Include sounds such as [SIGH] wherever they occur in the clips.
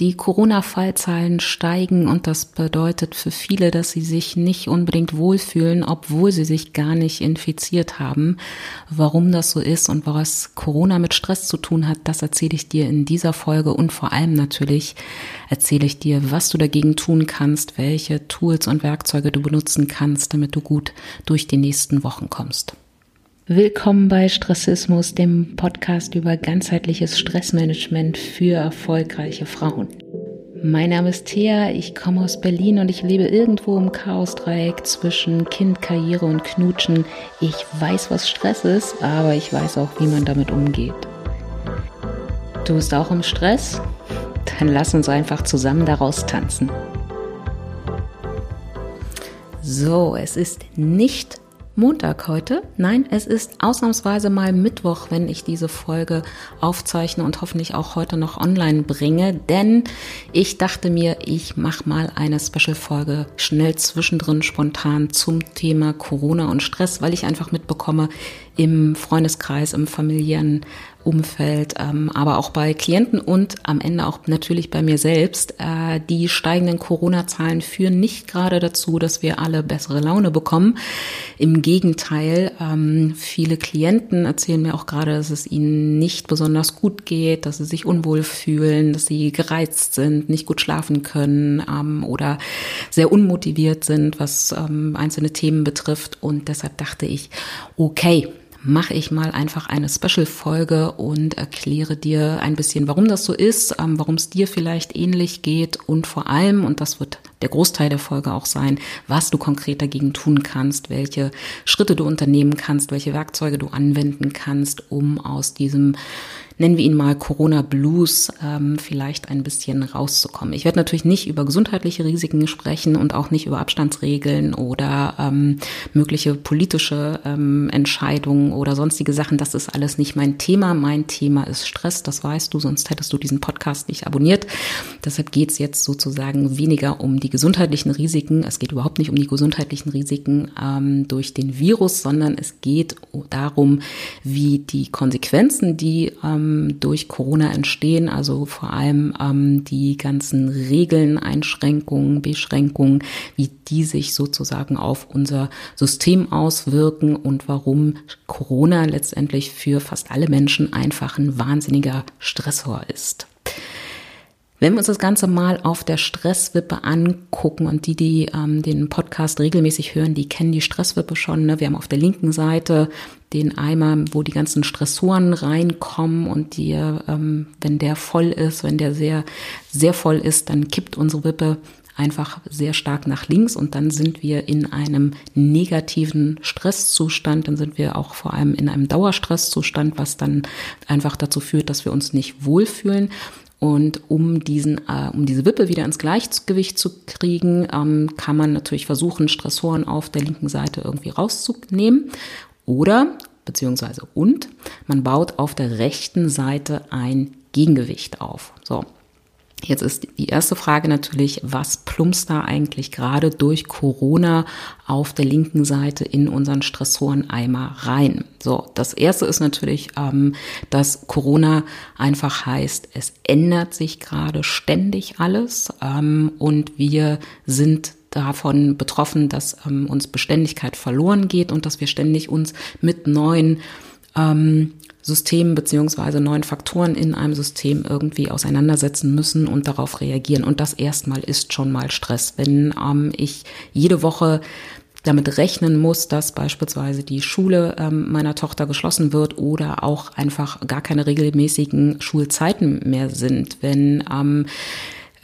Die Corona-Fallzahlen steigen und das bedeutet für viele, dass sie sich nicht unbedingt wohlfühlen, obwohl sie sich gar nicht infiziert haben. Warum das so ist und was Corona mit Stress zu tun hat, das erzähle ich dir in dieser Folge und vor allem natürlich erzähle ich dir, was du dagegen tun kannst, welche Tools und Werkzeuge du benutzen kannst, damit du gut durch die nächsten Wochen kommst. Willkommen bei Stressismus, dem Podcast über ganzheitliches Stressmanagement für erfolgreiche Frauen. Mein Name ist Thea, ich komme aus Berlin und ich lebe irgendwo im Chaosdreieck zwischen Kind, Karriere und Knutschen. Ich weiß, was Stress ist, aber ich weiß auch, wie man damit umgeht. Du bist auch im Stress? Dann lass uns einfach zusammen daraus tanzen. So, es ist nicht Montag heute. Nein, es ist ausnahmsweise mal Mittwoch, wenn ich diese Folge aufzeichne und hoffentlich auch heute noch online bringe, denn ich dachte mir, ich mache mal eine Special-Folge schnell zwischendrin spontan zum Thema Corona und Stress, weil ich einfach mitbekomme im Freundeskreis, im familiären Umfeld, ähm, aber auch bei Klienten und am Ende auch natürlich bei mir selbst. Äh, die steigenden Corona-Zahlen führen nicht gerade dazu, dass wir alle bessere Laune bekommen. Im Gegenteil, ähm, viele Klienten erzählen mir auch gerade, dass es ihnen nicht besonders gut geht, dass sie sich unwohl fühlen, dass sie gereizt sind, nicht gut schlafen können ähm, oder sehr unmotiviert sind, was ähm, einzelne Themen betrifft. Und deshalb dachte ich, okay, mache ich mal einfach eine Special-Folge und erkläre dir ein bisschen, warum das so ist, ähm, warum es dir vielleicht ähnlich geht und vor allem, und das wird der Großteil der Folge auch sein, was du konkret dagegen tun kannst, welche Schritte du unternehmen kannst, welche Werkzeuge du anwenden kannst, um aus diesem nennen wir ihn mal Corona Blues, ähm, vielleicht ein bisschen rauszukommen. Ich werde natürlich nicht über gesundheitliche Risiken sprechen und auch nicht über Abstandsregeln oder ähm, mögliche politische ähm, Entscheidungen oder sonstige Sachen. Das ist alles nicht mein Thema. Mein Thema ist Stress, das weißt du, sonst hättest du diesen Podcast nicht abonniert. Deshalb geht es jetzt sozusagen weniger um die gesundheitlichen Risiken. Es geht überhaupt nicht um die gesundheitlichen Risiken ähm, durch den Virus, sondern es geht darum, wie die Konsequenzen, die ähm, ähm, durch Corona entstehen, also vor allem ähm, die ganzen Regeln, Einschränkungen, Beschränkungen, wie die sich sozusagen auf unser System auswirken und warum Corona letztendlich für fast alle Menschen einfach ein wahnsinniger Stressor ist. Wenn wir uns das Ganze mal auf der Stresswippe angucken und die, die ähm, den Podcast regelmäßig hören, die kennen die Stresswippe schon. Ne? Wir haben auf der linken Seite den Eimer, wo die ganzen Stressoren reinkommen und die, ähm, wenn der voll ist, wenn der sehr, sehr voll ist, dann kippt unsere Wippe einfach sehr stark nach links und dann sind wir in einem negativen Stresszustand, dann sind wir auch vor allem in einem Dauerstresszustand, was dann einfach dazu führt, dass wir uns nicht wohlfühlen. Und um diesen, äh, um diese Wippe wieder ins Gleichgewicht zu kriegen, ähm, kann man natürlich versuchen, Stressoren auf der linken Seite irgendwie rauszunehmen. Oder, beziehungsweise und, man baut auf der rechten Seite ein Gegengewicht auf. So. Jetzt ist die erste Frage natürlich, was plumpst da eigentlich gerade durch Corona auf der linken Seite in unseren Stressoreneimer rein? So, das erste ist natürlich, ähm, dass Corona einfach heißt, es ändert sich gerade ständig alles ähm, und wir sind davon betroffen, dass ähm, uns Beständigkeit verloren geht und dass wir ständig uns mit neuen ähm, Systemen beziehungsweise neuen Faktoren in einem System irgendwie auseinandersetzen müssen und darauf reagieren. Und das erstmal ist schon mal Stress. Wenn ähm, ich jede Woche damit rechnen muss, dass beispielsweise die Schule ähm, meiner Tochter geschlossen wird oder auch einfach gar keine regelmäßigen Schulzeiten mehr sind, wenn ähm,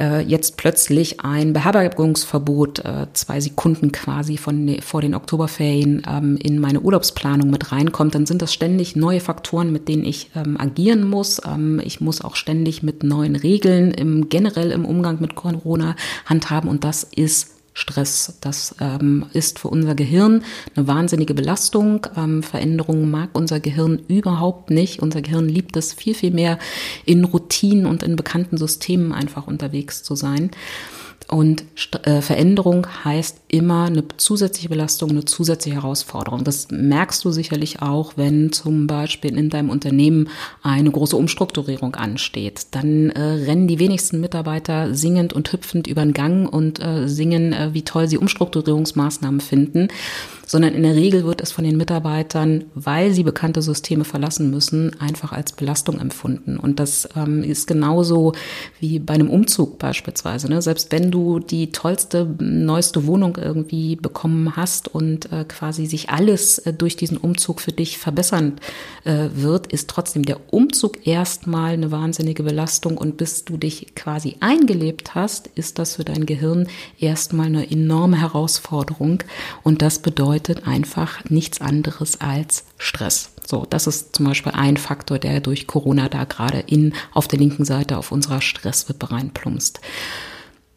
äh, jetzt plötzlich ein Beherbergungsverbot äh, zwei Sekunden quasi von, vor den Oktoberferien ähm, in meine Urlaubsplanung mit reinkommt, dann sind das ständig neue Faktoren, mit denen ich ähm, agieren muss. Ähm, ich muss auch ständig mit neuen Regeln im, generell im Umgang mit Corona handhaben und das ist Stress. Das ähm, ist für unser Gehirn eine wahnsinnige Belastung. Ähm, Veränderungen mag unser Gehirn überhaupt nicht. Unser Gehirn liebt es viel, viel mehr in Routinen und in bekannten Systemen einfach unterwegs zu sein. Und äh, Veränderung heißt immer eine zusätzliche Belastung, eine zusätzliche Herausforderung. Das merkst du sicherlich auch, wenn zum Beispiel in deinem Unternehmen eine große Umstrukturierung ansteht. Dann äh, rennen die wenigsten Mitarbeiter singend und hüpfend über den Gang und äh, singen, äh, wie toll sie Umstrukturierungsmaßnahmen finden sondern in der Regel wird es von den Mitarbeitern, weil sie bekannte Systeme verlassen müssen, einfach als Belastung empfunden. Und das ähm, ist genauso wie bei einem Umzug beispielsweise. Ne? Selbst wenn du die tollste, neueste Wohnung irgendwie bekommen hast und äh, quasi sich alles äh, durch diesen Umzug für dich verbessern äh, wird, ist trotzdem der Umzug erstmal eine wahnsinnige Belastung und bis du dich quasi eingelebt hast, ist das für dein Gehirn erstmal eine enorme Herausforderung und das bedeutet, bedeutet einfach nichts anderes als Stress. So, das ist zum Beispiel ein Faktor, der durch Corona da gerade in, auf der linken Seite auf unserer Stresswippe reinplumpst.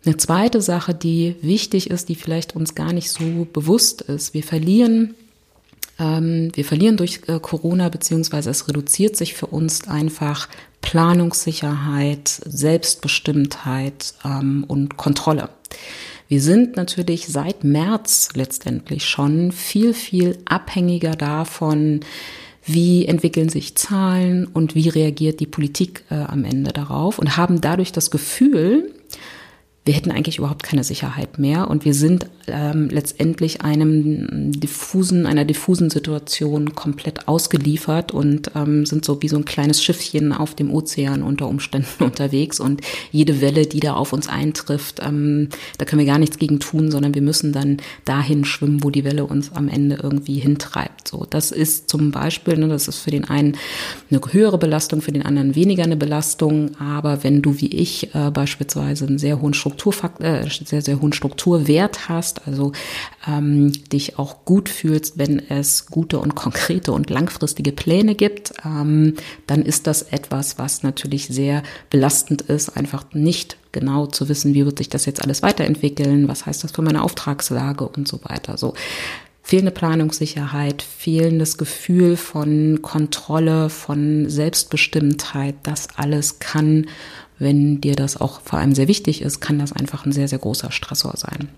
Eine zweite Sache, die wichtig ist, die vielleicht uns gar nicht so bewusst ist. Wir verlieren ähm, wir verlieren durch äh, Corona, beziehungsweise es reduziert sich für uns einfach Planungssicherheit, Selbstbestimmtheit ähm, und Kontrolle. Wir sind natürlich seit März letztendlich schon viel, viel abhängiger davon, wie entwickeln sich Zahlen und wie reagiert die Politik äh, am Ende darauf und haben dadurch das Gefühl, wir hätten eigentlich überhaupt keine Sicherheit mehr. Und wir sind ähm, letztendlich einem diffusen, einer diffusen Situation komplett ausgeliefert und ähm, sind so wie so ein kleines Schiffchen auf dem Ozean unter Umständen [LAUGHS] unterwegs. Und jede Welle, die da auf uns eintrifft, ähm, da können wir gar nichts gegen tun, sondern wir müssen dann dahin schwimmen, wo die Welle uns am Ende irgendwie hintreibt. So, das ist zum Beispiel, ne, das ist für den einen eine höhere Belastung, für den anderen weniger eine Belastung, aber wenn du wie ich äh, beispielsweise einen sehr hohen Strukturfaktor, äh, sehr, sehr hohen Strukturwert hast, also ähm, dich auch gut fühlst, wenn es gute und konkrete und langfristige Pläne gibt, ähm, dann ist das etwas, was natürlich sehr belastend ist, einfach nicht genau zu wissen, wie wird sich das jetzt alles weiterentwickeln, was heißt das für meine Auftragslage und so weiter. So fehlende Planungssicherheit, fehlendes Gefühl von Kontrolle, von Selbstbestimmtheit, das alles kann wenn dir das auch vor allem sehr wichtig ist, kann das einfach ein sehr, sehr großer Stressor sein.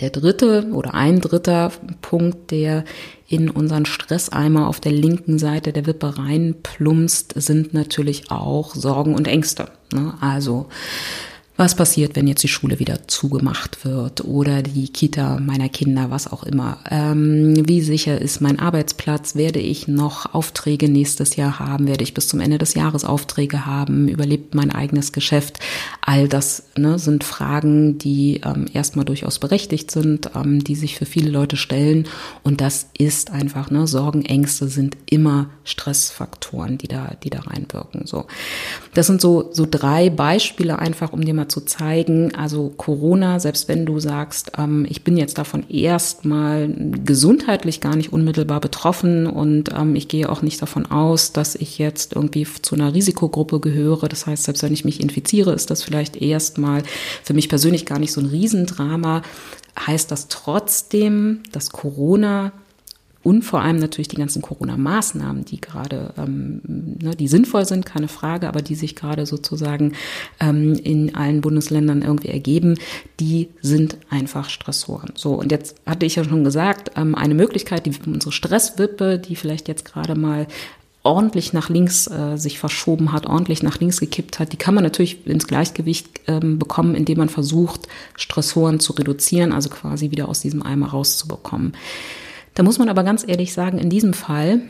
Der dritte oder ein dritter Punkt, der in unseren Stresseimer auf der linken Seite der Wippe reinplumpst, sind natürlich auch Sorgen und Ängste. Ne? Also was passiert, wenn jetzt die Schule wieder zugemacht wird oder die Kita meiner Kinder, was auch immer. Ähm, wie sicher ist mein Arbeitsplatz? Werde ich noch Aufträge nächstes Jahr haben? Werde ich bis zum Ende des Jahres Aufträge haben? Überlebt mein eigenes Geschäft? All das ne, sind Fragen, die ähm, erstmal durchaus berechtigt sind, ähm, die sich für viele Leute stellen. Und das ist einfach, ne, Sorgen, Ängste sind immer Stressfaktoren, die da, die da reinwirken. So, das sind so so drei Beispiele einfach, um dir mal zu zeigen, also Corona, selbst wenn du sagst, ähm, ich bin jetzt davon erstmal gesundheitlich gar nicht unmittelbar betroffen und ähm, ich gehe auch nicht davon aus, dass ich jetzt irgendwie zu einer Risikogruppe gehöre. Das heißt, selbst wenn ich mich infiziere, ist das vielleicht erstmal für mich persönlich gar nicht so ein Riesendrama. Heißt das trotzdem, dass Corona und vor allem natürlich die ganzen Corona-Maßnahmen, die gerade, ähm, ne, die sinnvoll sind, keine Frage, aber die sich gerade sozusagen ähm, in allen Bundesländern irgendwie ergeben, die sind einfach Stressoren. So, und jetzt hatte ich ja schon gesagt, ähm, eine Möglichkeit, die unsere Stresswippe, die vielleicht jetzt gerade mal ordentlich nach links äh, sich verschoben hat, ordentlich nach links gekippt hat, die kann man natürlich ins Gleichgewicht ähm, bekommen, indem man versucht, Stressoren zu reduzieren, also quasi wieder aus diesem Eimer rauszubekommen. Da muss man aber ganz ehrlich sagen, in diesem Fall,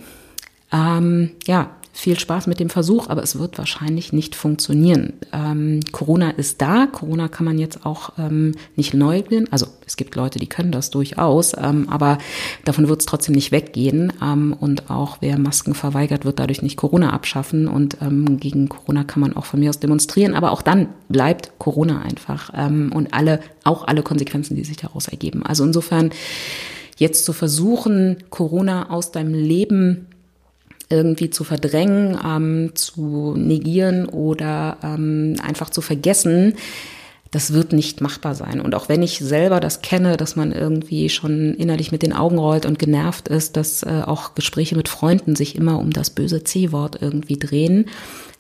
ähm, ja, viel Spaß mit dem Versuch, aber es wird wahrscheinlich nicht funktionieren. Ähm, Corona ist da, Corona kann man jetzt auch ähm, nicht leugnen. Also es gibt Leute, die können das durchaus, ähm, aber davon wird es trotzdem nicht weggehen. Ähm, und auch wer Masken verweigert, wird dadurch nicht Corona abschaffen. Und ähm, gegen Corona kann man auch von mir aus demonstrieren, aber auch dann bleibt Corona einfach ähm, und alle, auch alle Konsequenzen, die sich daraus ergeben. Also insofern jetzt zu versuchen, Corona aus deinem Leben irgendwie zu verdrängen, ähm, zu negieren oder ähm, einfach zu vergessen, das wird nicht machbar sein. Und auch wenn ich selber das kenne, dass man irgendwie schon innerlich mit den Augen rollt und genervt ist, dass äh, auch Gespräche mit Freunden sich immer um das böse C-Wort irgendwie drehen.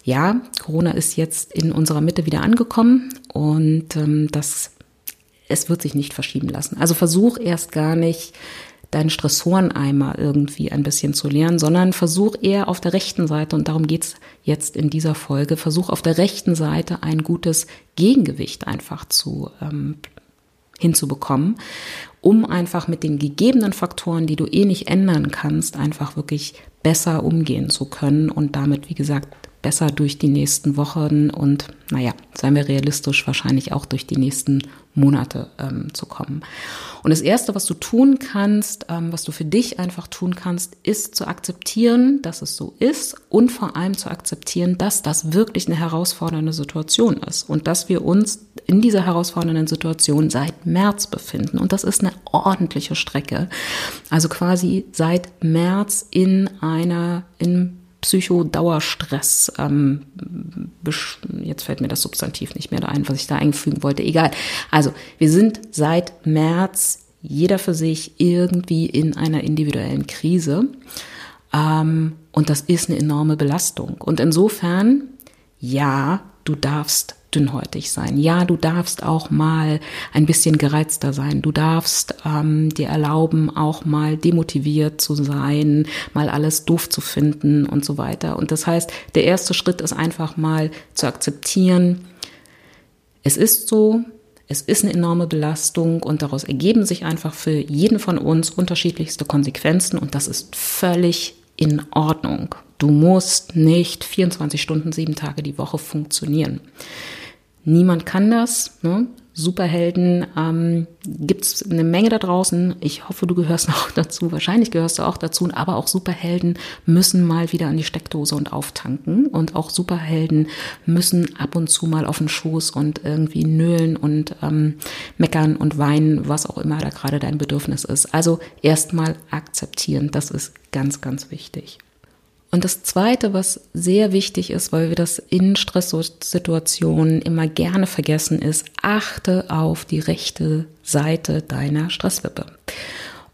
Ja, Corona ist jetzt in unserer Mitte wieder angekommen und ähm, das es wird sich nicht verschieben lassen. Also versuch erst gar nicht, deinen Stressoreneimer irgendwie ein bisschen zu leeren, sondern versuch eher auf der rechten Seite, und darum geht's jetzt in dieser Folge, versuch auf der rechten Seite ein gutes Gegengewicht einfach zu ähm, hinzubekommen, um einfach mit den gegebenen Faktoren, die du eh nicht ändern kannst, einfach wirklich besser umgehen zu können und damit, wie gesagt, besser durch die nächsten Wochen und, naja, seien wir realistisch, wahrscheinlich auch durch die nächsten Monate ähm, zu kommen. Und das Erste, was du tun kannst, ähm, was du für dich einfach tun kannst, ist zu akzeptieren, dass es so ist und vor allem zu akzeptieren, dass das wirklich eine herausfordernde Situation ist und dass wir uns in dieser herausfordernden Situation seit März befinden. Und das ist eine ordentliche Strecke. Also quasi seit März in einer, in Psychodauerstress. Ähm, jetzt fällt mir das Substantiv nicht mehr da ein, was ich da einfügen wollte. Egal. Also wir sind seit März jeder für sich irgendwie in einer individuellen Krise. Ähm, und das ist eine enorme Belastung. Und insofern, ja, du darfst dünnhäutig sein. Ja, du darfst auch mal ein bisschen gereizter sein. Du darfst ähm, dir erlauben, auch mal demotiviert zu sein, mal alles doof zu finden und so weiter. Und das heißt, der erste Schritt ist einfach mal zu akzeptieren, es ist so, es ist eine enorme Belastung und daraus ergeben sich einfach für jeden von uns unterschiedlichste Konsequenzen und das ist völlig in Ordnung. Du musst nicht 24 Stunden, sieben Tage die Woche funktionieren. Niemand kann das. Ne? Superhelden ähm, gibt es eine Menge da draußen. Ich hoffe, du gehörst [LAUGHS] auch dazu. Wahrscheinlich gehörst du auch dazu. Aber auch Superhelden müssen mal wieder an die Steckdose und auftanken. Und auch Superhelden müssen ab und zu mal auf den Schoß und irgendwie nölen und ähm, meckern und weinen, was auch immer da gerade dein Bedürfnis ist. Also erstmal akzeptieren. Das ist ganz, ganz wichtig. Und das Zweite, was sehr wichtig ist, weil wir das in Stresssituationen immer gerne vergessen, ist, achte auf die rechte Seite deiner Stresswippe.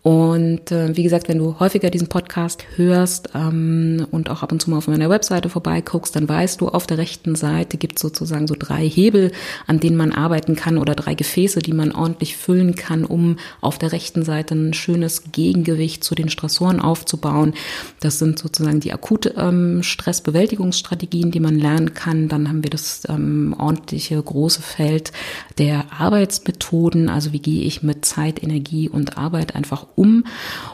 Und äh, wie gesagt, wenn du häufiger diesen Podcast hörst ähm, und auch ab und zu mal auf meiner Webseite vorbeiguckst, dann weißt du, auf der rechten Seite gibt es sozusagen so drei Hebel, an denen man arbeiten kann oder drei Gefäße, die man ordentlich füllen kann, um auf der rechten Seite ein schönes Gegengewicht zu den Stressoren aufzubauen. Das sind sozusagen die akute ähm, Stressbewältigungsstrategien, die man lernen kann. Dann haben wir das ähm, ordentliche große Feld der Arbeitsmethoden, also wie gehe ich mit Zeit, Energie und Arbeit einfach um.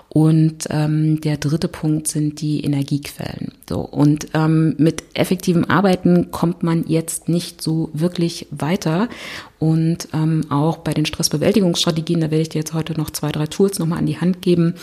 Und ähm, der dritte Punkt sind die Energiequellen. So und ähm, mit effektivem Arbeiten kommt man jetzt nicht so wirklich weiter. Und ähm, auch bei den Stressbewältigungsstrategien, da werde ich dir jetzt heute noch zwei, drei Tools nochmal an die Hand geben.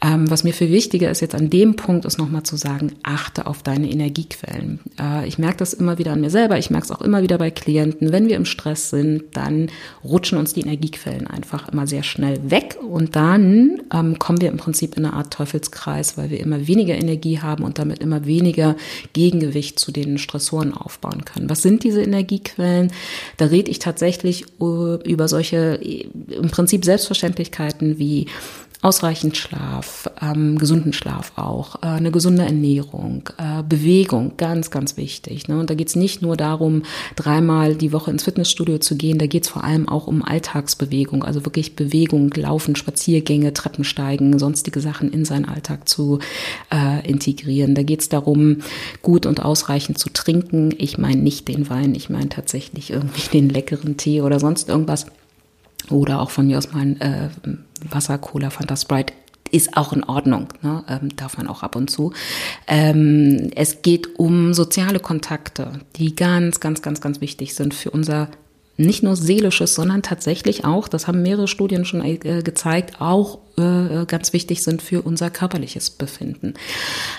Ähm, was mir viel wichtiger ist jetzt an dem Punkt, ist nochmal zu sagen, achte auf deine Energiequellen. Äh, ich merke das immer wieder an mir selber, ich merke es auch immer wieder bei Klienten. Wenn wir im Stress sind, dann rutschen uns die Energiequellen einfach immer sehr schnell weg und dann ähm, kommen wir im Prinzip in eine Art Teufelskreis, weil wir immer weniger Energie haben und damit immer weniger Gegengewicht zu den Stressoren aufbauen können. Was sind diese Energiequellen? Da rede ich tatsächlich äh, über solche äh, im Prinzip Selbstverständlichkeiten wie ausreichend Schlaf, ähm, gesunden Schlaf auch, äh, eine gesunde Ernährung, äh, Bewegung, ganz, ganz wichtig. Ne? Und da geht's nicht nur darum, dreimal die Woche ins Fitnessstudio zu gehen, da geht's vor allem auch um Alltagsbewegung, also wirklich Bewegung, Laufen, Spaziergänge, Treppensteigen, sonstige Sachen in seinen Alltag zu äh, integrieren. Da geht's darum, gut und ausreichend zu trinken. Ich meine nicht den Wein, ich meine tatsächlich irgendwie den leckeren Tee oder sonst irgendwas. Oder auch von mir aus mal ein äh, Wasser, Cola, Fanta Sprite ist auch in Ordnung, ne? ähm, darf man auch ab und zu. Ähm, es geht um soziale Kontakte, die ganz, ganz, ganz, ganz wichtig sind für unser nicht nur seelisches, sondern tatsächlich auch, das haben mehrere Studien schon äh, gezeigt, auch äh, ganz wichtig sind für unser körperliches Befinden.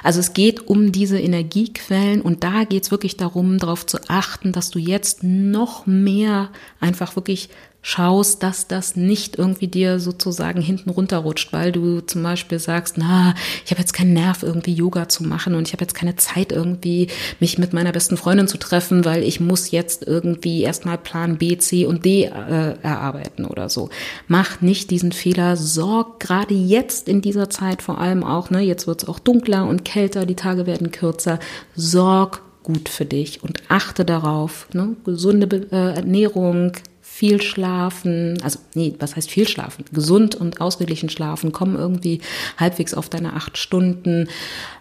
Also es geht um diese Energiequellen und da geht es wirklich darum, darauf zu achten, dass du jetzt noch mehr einfach wirklich schaust, dass das nicht irgendwie dir sozusagen hinten runterrutscht, weil du zum Beispiel sagst, na, ich habe jetzt keinen Nerv, irgendwie Yoga zu machen und ich habe jetzt keine Zeit, irgendwie mich mit meiner besten Freundin zu treffen, weil ich muss jetzt irgendwie erstmal Plan B, C und D äh, erarbeiten oder so. Mach nicht diesen Fehler, sorg gerade jetzt in dieser Zeit vor allem auch, ne, jetzt wird es auch dunkler und kälter, die Tage werden kürzer, sorg gut für dich und achte darauf, ne, gesunde äh, Ernährung, viel schlafen, also nee, was heißt viel schlafen? Gesund und ausgeglichen schlafen, komm irgendwie halbwegs auf deine acht Stunden,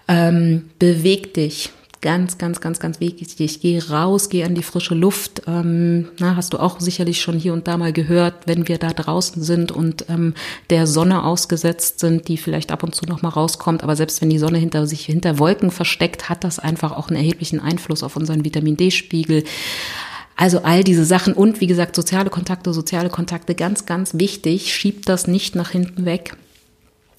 ähm, beweg dich, ganz, ganz, ganz, ganz wichtig. Geh raus, geh an die frische Luft. Ähm, na, hast du auch sicherlich schon hier und da mal gehört, wenn wir da draußen sind und ähm, der Sonne ausgesetzt sind, die vielleicht ab und zu noch mal rauskommt. Aber selbst wenn die Sonne hinter sich hinter Wolken versteckt, hat das einfach auch einen erheblichen Einfluss auf unseren Vitamin D-Spiegel. Also all diese Sachen und wie gesagt, soziale Kontakte, soziale Kontakte, ganz, ganz wichtig. Schiebt das nicht nach hinten weg.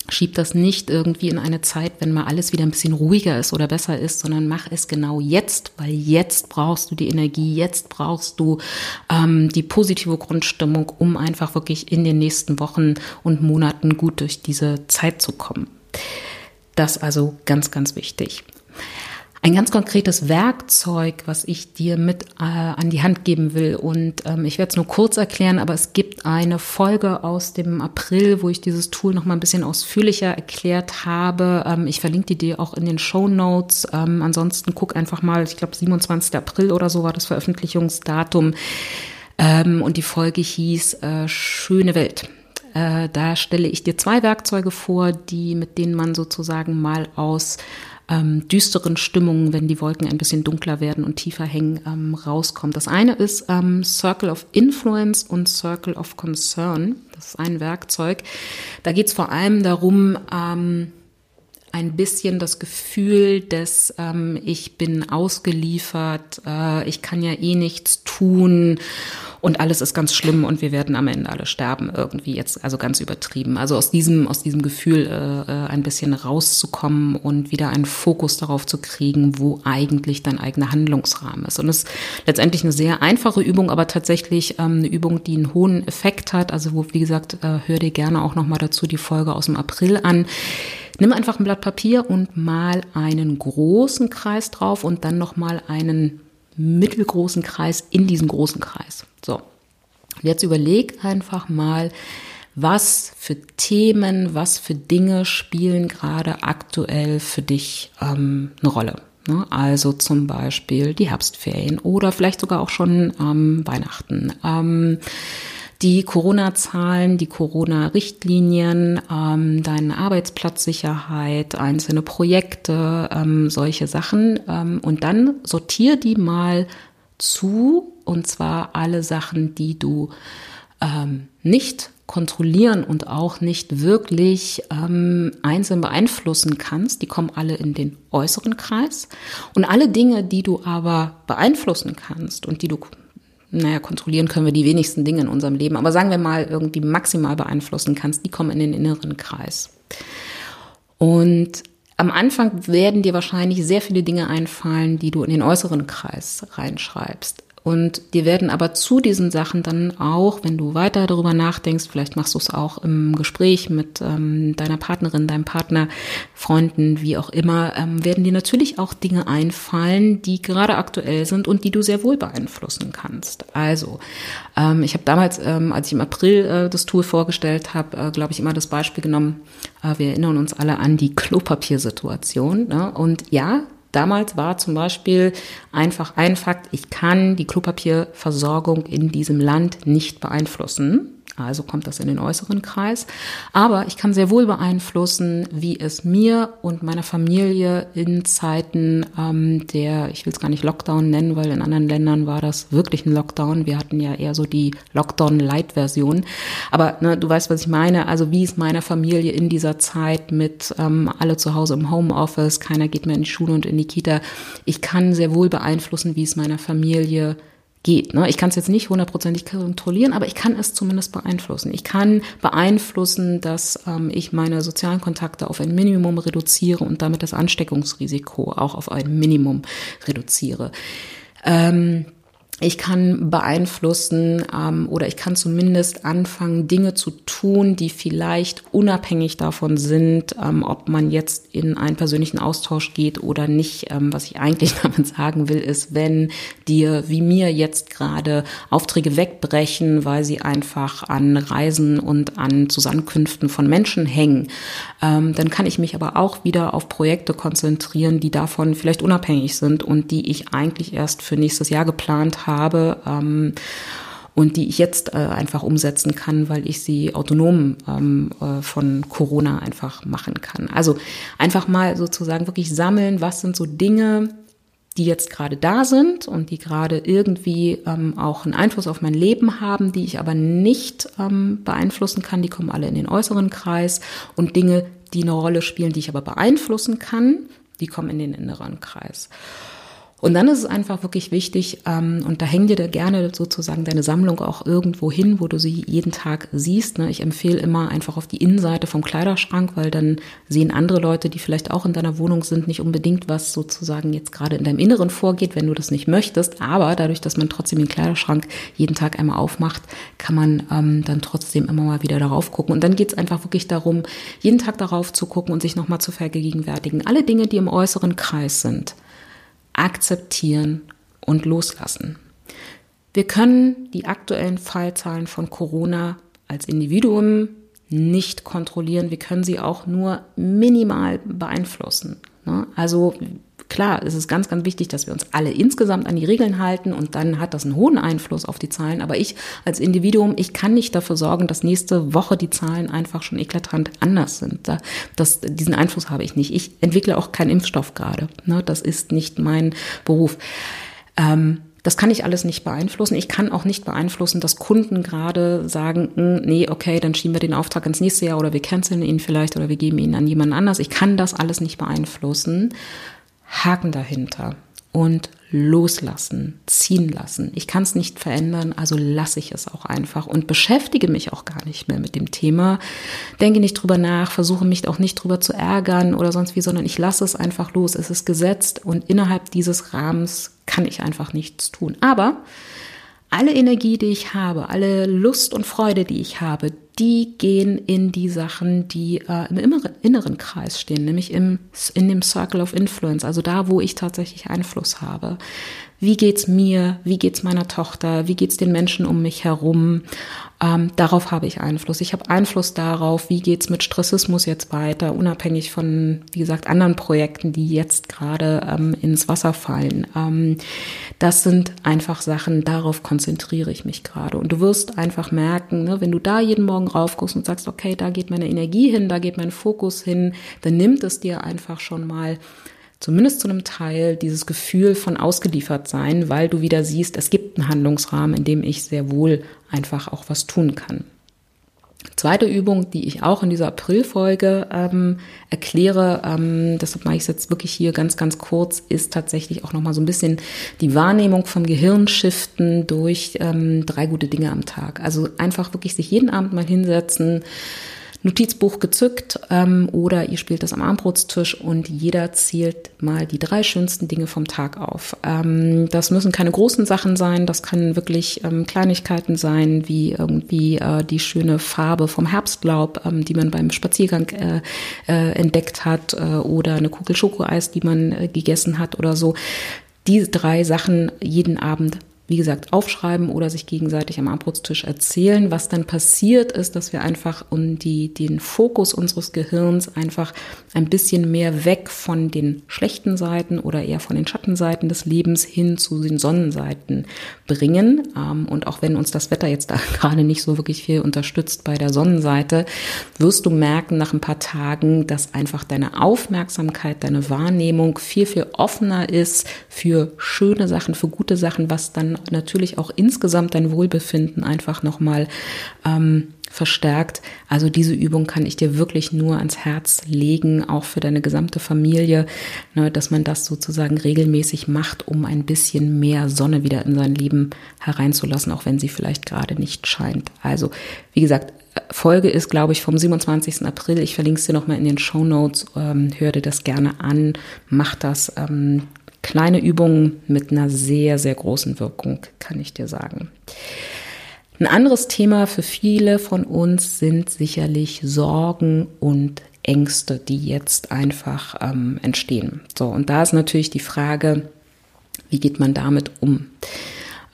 Schieb das nicht irgendwie in eine Zeit, wenn mal alles wieder ein bisschen ruhiger ist oder besser ist, sondern mach es genau jetzt, weil jetzt brauchst du die Energie, jetzt brauchst du ähm, die positive Grundstimmung, um einfach wirklich in den nächsten Wochen und Monaten gut durch diese Zeit zu kommen. Das also ganz, ganz wichtig. Ein ganz konkretes Werkzeug, was ich dir mit äh, an die Hand geben will. Und ähm, ich werde es nur kurz erklären, aber es gibt eine Folge aus dem April, wo ich dieses Tool noch mal ein bisschen ausführlicher erklärt habe. Ähm, ich verlinke die dir auch in den Show Notes. Ähm, ansonsten guck einfach mal, ich glaube 27. April oder so war das Veröffentlichungsdatum. Ähm, und die Folge hieß äh, Schöne Welt. Äh, da stelle ich dir zwei Werkzeuge vor, die mit denen man sozusagen mal aus ähm, düsteren Stimmungen, wenn die Wolken ein bisschen dunkler werden und tiefer hängen, ähm, rauskommt. Das eine ist ähm, Circle of Influence und Circle of Concern. Das ist ein Werkzeug. Da geht es vor allem darum, ähm, ein bisschen das Gefühl, dass ähm, ich bin ausgeliefert, äh, ich kann ja eh nichts tun und alles ist ganz schlimm und wir werden am Ende alle sterben irgendwie jetzt, also ganz übertrieben. Also aus diesem, aus diesem Gefühl äh, äh, ein bisschen rauszukommen und wieder einen Fokus darauf zu kriegen, wo eigentlich dein eigener Handlungsrahmen ist. Und es ist letztendlich eine sehr einfache Übung, aber tatsächlich ähm, eine Übung, die einen hohen Effekt hat. Also wo, wie gesagt, äh, hör dir gerne auch nochmal dazu die Folge aus dem April an. Nimm einfach ein Blatt Papier und mal einen großen Kreis drauf und dann nochmal einen mittelgroßen Kreis in diesen großen Kreis. So. Jetzt überleg einfach mal, was für Themen, was für Dinge spielen gerade aktuell für dich ähm, eine Rolle. Ne? Also zum Beispiel die Herbstferien oder vielleicht sogar auch schon ähm, Weihnachten. Ähm, die Corona-Zahlen, die Corona-Richtlinien, ähm, deine Arbeitsplatzsicherheit, einzelne Projekte, ähm, solche Sachen. Ähm, und dann sortier die mal zu, und zwar alle Sachen, die du ähm, nicht kontrollieren und auch nicht wirklich ähm, einzeln beeinflussen kannst, die kommen alle in den äußeren Kreis. Und alle Dinge, die du aber beeinflussen kannst und die du naja, kontrollieren können wir die wenigsten Dinge in unserem Leben, aber sagen wir mal irgendwie maximal beeinflussen kannst, die kommen in den inneren Kreis. Und am Anfang werden dir wahrscheinlich sehr viele Dinge einfallen, die du in den äußeren Kreis reinschreibst. Und dir werden aber zu diesen Sachen dann auch, wenn du weiter darüber nachdenkst, vielleicht machst du es auch im Gespräch mit ähm, deiner Partnerin, deinem Partner, Freunden, wie auch immer, ähm, werden dir natürlich auch Dinge einfallen, die gerade aktuell sind und die du sehr wohl beeinflussen kannst. Also, ähm, ich habe damals, ähm, als ich im April äh, das Tool vorgestellt habe, äh, glaube ich, immer das Beispiel genommen, äh, wir erinnern uns alle an die Klopapiersituation. Ne? Und ja, Damals war zum Beispiel einfach ein Fakt, ich kann die Klopapierversorgung in diesem Land nicht beeinflussen. Also kommt das in den äußeren Kreis. Aber ich kann sehr wohl beeinflussen, wie es mir und meiner Familie in Zeiten ähm, der, ich will es gar nicht Lockdown nennen, weil in anderen Ländern war das wirklich ein Lockdown. Wir hatten ja eher so die Lockdown-Light-Version. Aber ne, du weißt, was ich meine. Also wie ist meiner Familie in dieser Zeit mit ähm, alle zu Hause im Homeoffice, keiner geht mehr in die Schule und in die Kita. Ich kann sehr wohl beeinflussen, wie es meiner Familie geht. Ne? Ich kann es jetzt nicht hundertprozentig kontrollieren, aber ich kann es zumindest beeinflussen. Ich kann beeinflussen, dass ähm, ich meine sozialen Kontakte auf ein Minimum reduziere und damit das Ansteckungsrisiko auch auf ein Minimum reduziere. Ähm, ich kann beeinflussen ähm, oder ich kann zumindest anfangen, Dinge zu tun, die vielleicht unabhängig davon sind, ähm, ob man jetzt in einen persönlichen Austausch geht oder nicht. Ähm, was ich eigentlich [LAUGHS] damit sagen will, ist, wenn dir wie mir jetzt gerade Aufträge wegbrechen, weil sie einfach an Reisen und an Zusammenkünften von Menschen hängen, ähm, dann kann ich mich aber auch wieder auf Projekte konzentrieren, die davon vielleicht unabhängig sind und die ich eigentlich erst für nächstes Jahr geplant habe. Ähm, und die ich jetzt äh, einfach umsetzen kann, weil ich sie autonom ähm, äh, von Corona einfach machen kann. Also einfach mal sozusagen wirklich sammeln, was sind so Dinge, die jetzt gerade da sind und die gerade irgendwie ähm, auch einen Einfluss auf mein Leben haben, die ich aber nicht ähm, beeinflussen kann, die kommen alle in den äußeren Kreis und Dinge, die eine Rolle spielen, die ich aber beeinflussen kann, die kommen in den inneren Kreis. Und dann ist es einfach wirklich wichtig, ähm, und da häng dir da gerne sozusagen deine Sammlung auch irgendwo hin, wo du sie jeden Tag siehst. Ne? Ich empfehle immer einfach auf die Innenseite vom Kleiderschrank, weil dann sehen andere Leute, die vielleicht auch in deiner Wohnung sind, nicht unbedingt, was sozusagen jetzt gerade in deinem Inneren vorgeht, wenn du das nicht möchtest. Aber dadurch, dass man trotzdem den Kleiderschrank jeden Tag einmal aufmacht, kann man ähm, dann trotzdem immer mal wieder darauf gucken. Und dann geht es einfach wirklich darum, jeden Tag darauf zu gucken und sich nochmal zu vergegenwärtigen. Alle Dinge, die im äußeren Kreis sind akzeptieren und loslassen. Wir können die aktuellen Fallzahlen von Corona als Individuum nicht kontrollieren. Wir können sie auch nur minimal beeinflussen. Ne? Also klar, es ist ganz, ganz wichtig, dass wir uns alle insgesamt an die Regeln halten und dann hat das einen hohen Einfluss auf die Zahlen. Aber ich als Individuum, ich kann nicht dafür sorgen, dass nächste Woche die Zahlen einfach schon eklatant anders sind. Das, diesen Einfluss habe ich nicht. Ich entwickle auch keinen Impfstoff gerade. Ne? Das ist nicht mein Beruf. Ähm, das kann ich alles nicht beeinflussen. Ich kann auch nicht beeinflussen, dass Kunden gerade sagen, hm, nee, okay, dann schieben wir den Auftrag ins nächste Jahr oder wir canceln ihn vielleicht oder wir geben ihn an jemanden anders. Ich kann das alles nicht beeinflussen. Haken dahinter und loslassen, ziehen lassen. Ich kann es nicht verändern, also lasse ich es auch einfach und beschäftige mich auch gar nicht mehr mit dem Thema. Denke nicht drüber nach, versuche mich auch nicht drüber zu ärgern oder sonst wie, sondern ich lasse es einfach los. Es ist gesetzt und innerhalb dieses Rahmens kann ich einfach nichts tun. Aber alle Energie, die ich habe, alle Lust und Freude, die ich habe, die gehen in die Sachen, die äh, im inneren, Kreis stehen, nämlich im, in dem Circle of Influence, also da, wo ich tatsächlich Einfluss habe. Wie geht's mir? Wie geht's meiner Tochter? Wie geht's den Menschen um mich herum? Ähm, darauf habe ich Einfluss. Ich habe Einfluss darauf, wie geht's mit Stressismus jetzt weiter, unabhängig von, wie gesagt, anderen Projekten, die jetzt gerade ähm, ins Wasser fallen. Ähm, das sind einfach Sachen, darauf konzentriere ich mich gerade. Und du wirst einfach merken, ne, wenn du da jeden Morgen raufguckst und sagst, okay, da geht meine Energie hin, da geht mein Fokus hin, dann nimmt es dir einfach schon mal zumindest zu einem Teil dieses Gefühl von ausgeliefert sein, weil du wieder siehst, es gibt einen Handlungsrahmen, in dem ich sehr wohl einfach auch was tun kann. Zweite Übung, die ich auch in dieser Aprilfolge ähm, erkläre, ähm, deshalb mache ich es jetzt wirklich hier ganz, ganz kurz, ist tatsächlich auch nochmal so ein bisschen die Wahrnehmung vom Gehirn shiften durch ähm, drei gute Dinge am Tag. Also einfach wirklich sich jeden Abend mal hinsetzen, Notizbuch gezückt ähm, oder ihr spielt das am Armbrotstisch und jeder zählt mal die drei schönsten Dinge vom Tag auf. Ähm, das müssen keine großen Sachen sein, das können wirklich ähm, Kleinigkeiten sein, wie irgendwie äh, die schöne Farbe vom Herbstlaub, ähm, die man beim Spaziergang äh, äh, entdeckt hat äh, oder eine Kugel Schokoeis, die man äh, gegessen hat oder so. Diese drei Sachen jeden Abend wie gesagt, aufschreiben oder sich gegenseitig am Abbrotstisch erzählen. Was dann passiert ist, dass wir einfach um die, den Fokus unseres Gehirns einfach ein bisschen mehr weg von den schlechten Seiten oder eher von den Schattenseiten des Lebens hin zu den Sonnenseiten bringen. Ähm, und auch wenn uns das Wetter jetzt da [LAUGHS] gerade nicht so wirklich viel unterstützt bei der Sonnenseite, wirst du merken nach ein paar Tagen, dass einfach deine Aufmerksamkeit, deine Wahrnehmung viel, viel offener ist für schöne Sachen, für gute Sachen, was dann natürlich auch insgesamt dein Wohlbefinden einfach nochmal ähm, verstärkt. Also diese Übung kann ich dir wirklich nur ans Herz legen, auch für deine gesamte Familie, ne, dass man das sozusagen regelmäßig macht, um ein bisschen mehr Sonne wieder in sein Leben hereinzulassen, auch wenn sie vielleicht gerade nicht scheint. Also, wie gesagt, Folge ist, glaube ich, vom 27. April. Ich verlinke es dir nochmal in den Show Notes. Ähm, hör dir das gerne an. Mach das. Ähm, kleine Übungen mit einer sehr, sehr großen Wirkung, kann ich dir sagen. Ein anderes Thema für viele von uns sind sicherlich Sorgen und Ängste, die jetzt einfach ähm, entstehen. So, und da ist natürlich die Frage, wie geht man damit um?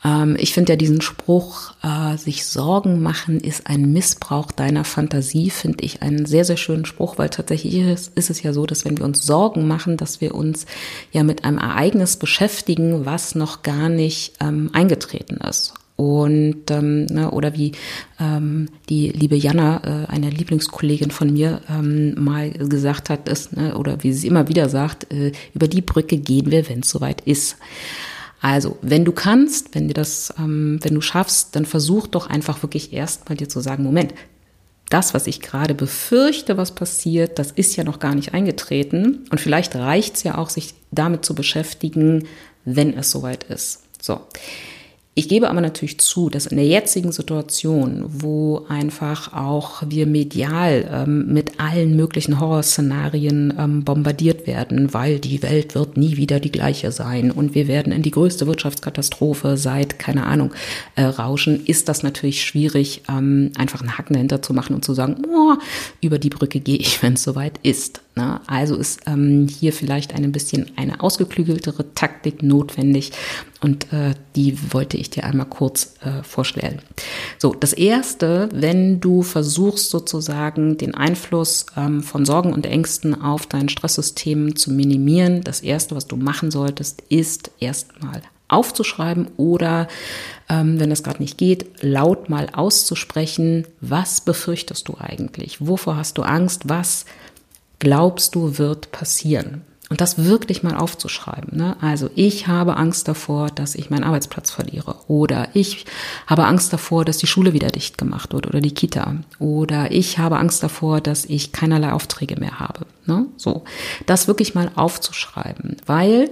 Ähm, ich finde ja diesen Spruch, äh, sich Sorgen machen ist ein Missbrauch deiner Fantasie, finde ich einen sehr, sehr schönen Spruch, weil tatsächlich ist, ist es ja so, dass wenn wir uns Sorgen machen, dass wir uns ja mit einem Ereignis beschäftigen, was noch gar nicht ähm, eingetreten ist. Und ähm, ne, oder wie ähm, die liebe Jana, äh, eine Lieblingskollegin von mir, ähm, mal gesagt hat, ist, ne, oder wie sie immer wieder sagt, äh, über die Brücke gehen wir, wenn es soweit ist. Also, wenn du kannst, wenn dir das, ähm, wenn du schaffst, dann versuch doch einfach wirklich erst mal dir zu sagen, Moment, das, was ich gerade befürchte, was passiert, das ist ja noch gar nicht eingetreten. Und vielleicht reicht es ja auch, sich damit zu beschäftigen, wenn es soweit ist. So. Ich gebe aber natürlich zu, dass in der jetzigen Situation, wo einfach auch wir medial ähm, mit allen möglichen Horrorszenarien ähm, bombardiert werden, weil die Welt wird nie wieder die gleiche sein und wir werden in die größte Wirtschaftskatastrophe seit, keine Ahnung, äh, rauschen, ist das natürlich schwierig, ähm, einfach einen Haken dahinter zu machen und zu sagen, oh, über die Brücke gehe ich, [LAUGHS] wenn es soweit ist. Ne? Also ist ähm, hier vielleicht ein bisschen eine ausgeklügeltere Taktik notwendig und äh, die wollte ich dir einmal kurz äh, vorstellen. So, das erste, wenn du versuchst sozusagen den Einfluss ähm, von Sorgen und Ängsten auf dein Stresssystem zu minimieren, das erste, was du machen solltest, ist erstmal aufzuschreiben oder, ähm, wenn das gerade nicht geht, laut mal auszusprechen, was befürchtest du eigentlich? Wovor hast du Angst? Was glaubst du wird passieren? Und das wirklich mal aufzuschreiben. Ne? Also ich habe Angst davor, dass ich meinen Arbeitsplatz verliere. Oder ich habe Angst davor, dass die Schule wieder dicht gemacht wird oder die Kita. Oder ich habe Angst davor, dass ich keinerlei Aufträge mehr habe. Ne? So, das wirklich mal aufzuschreiben. Weil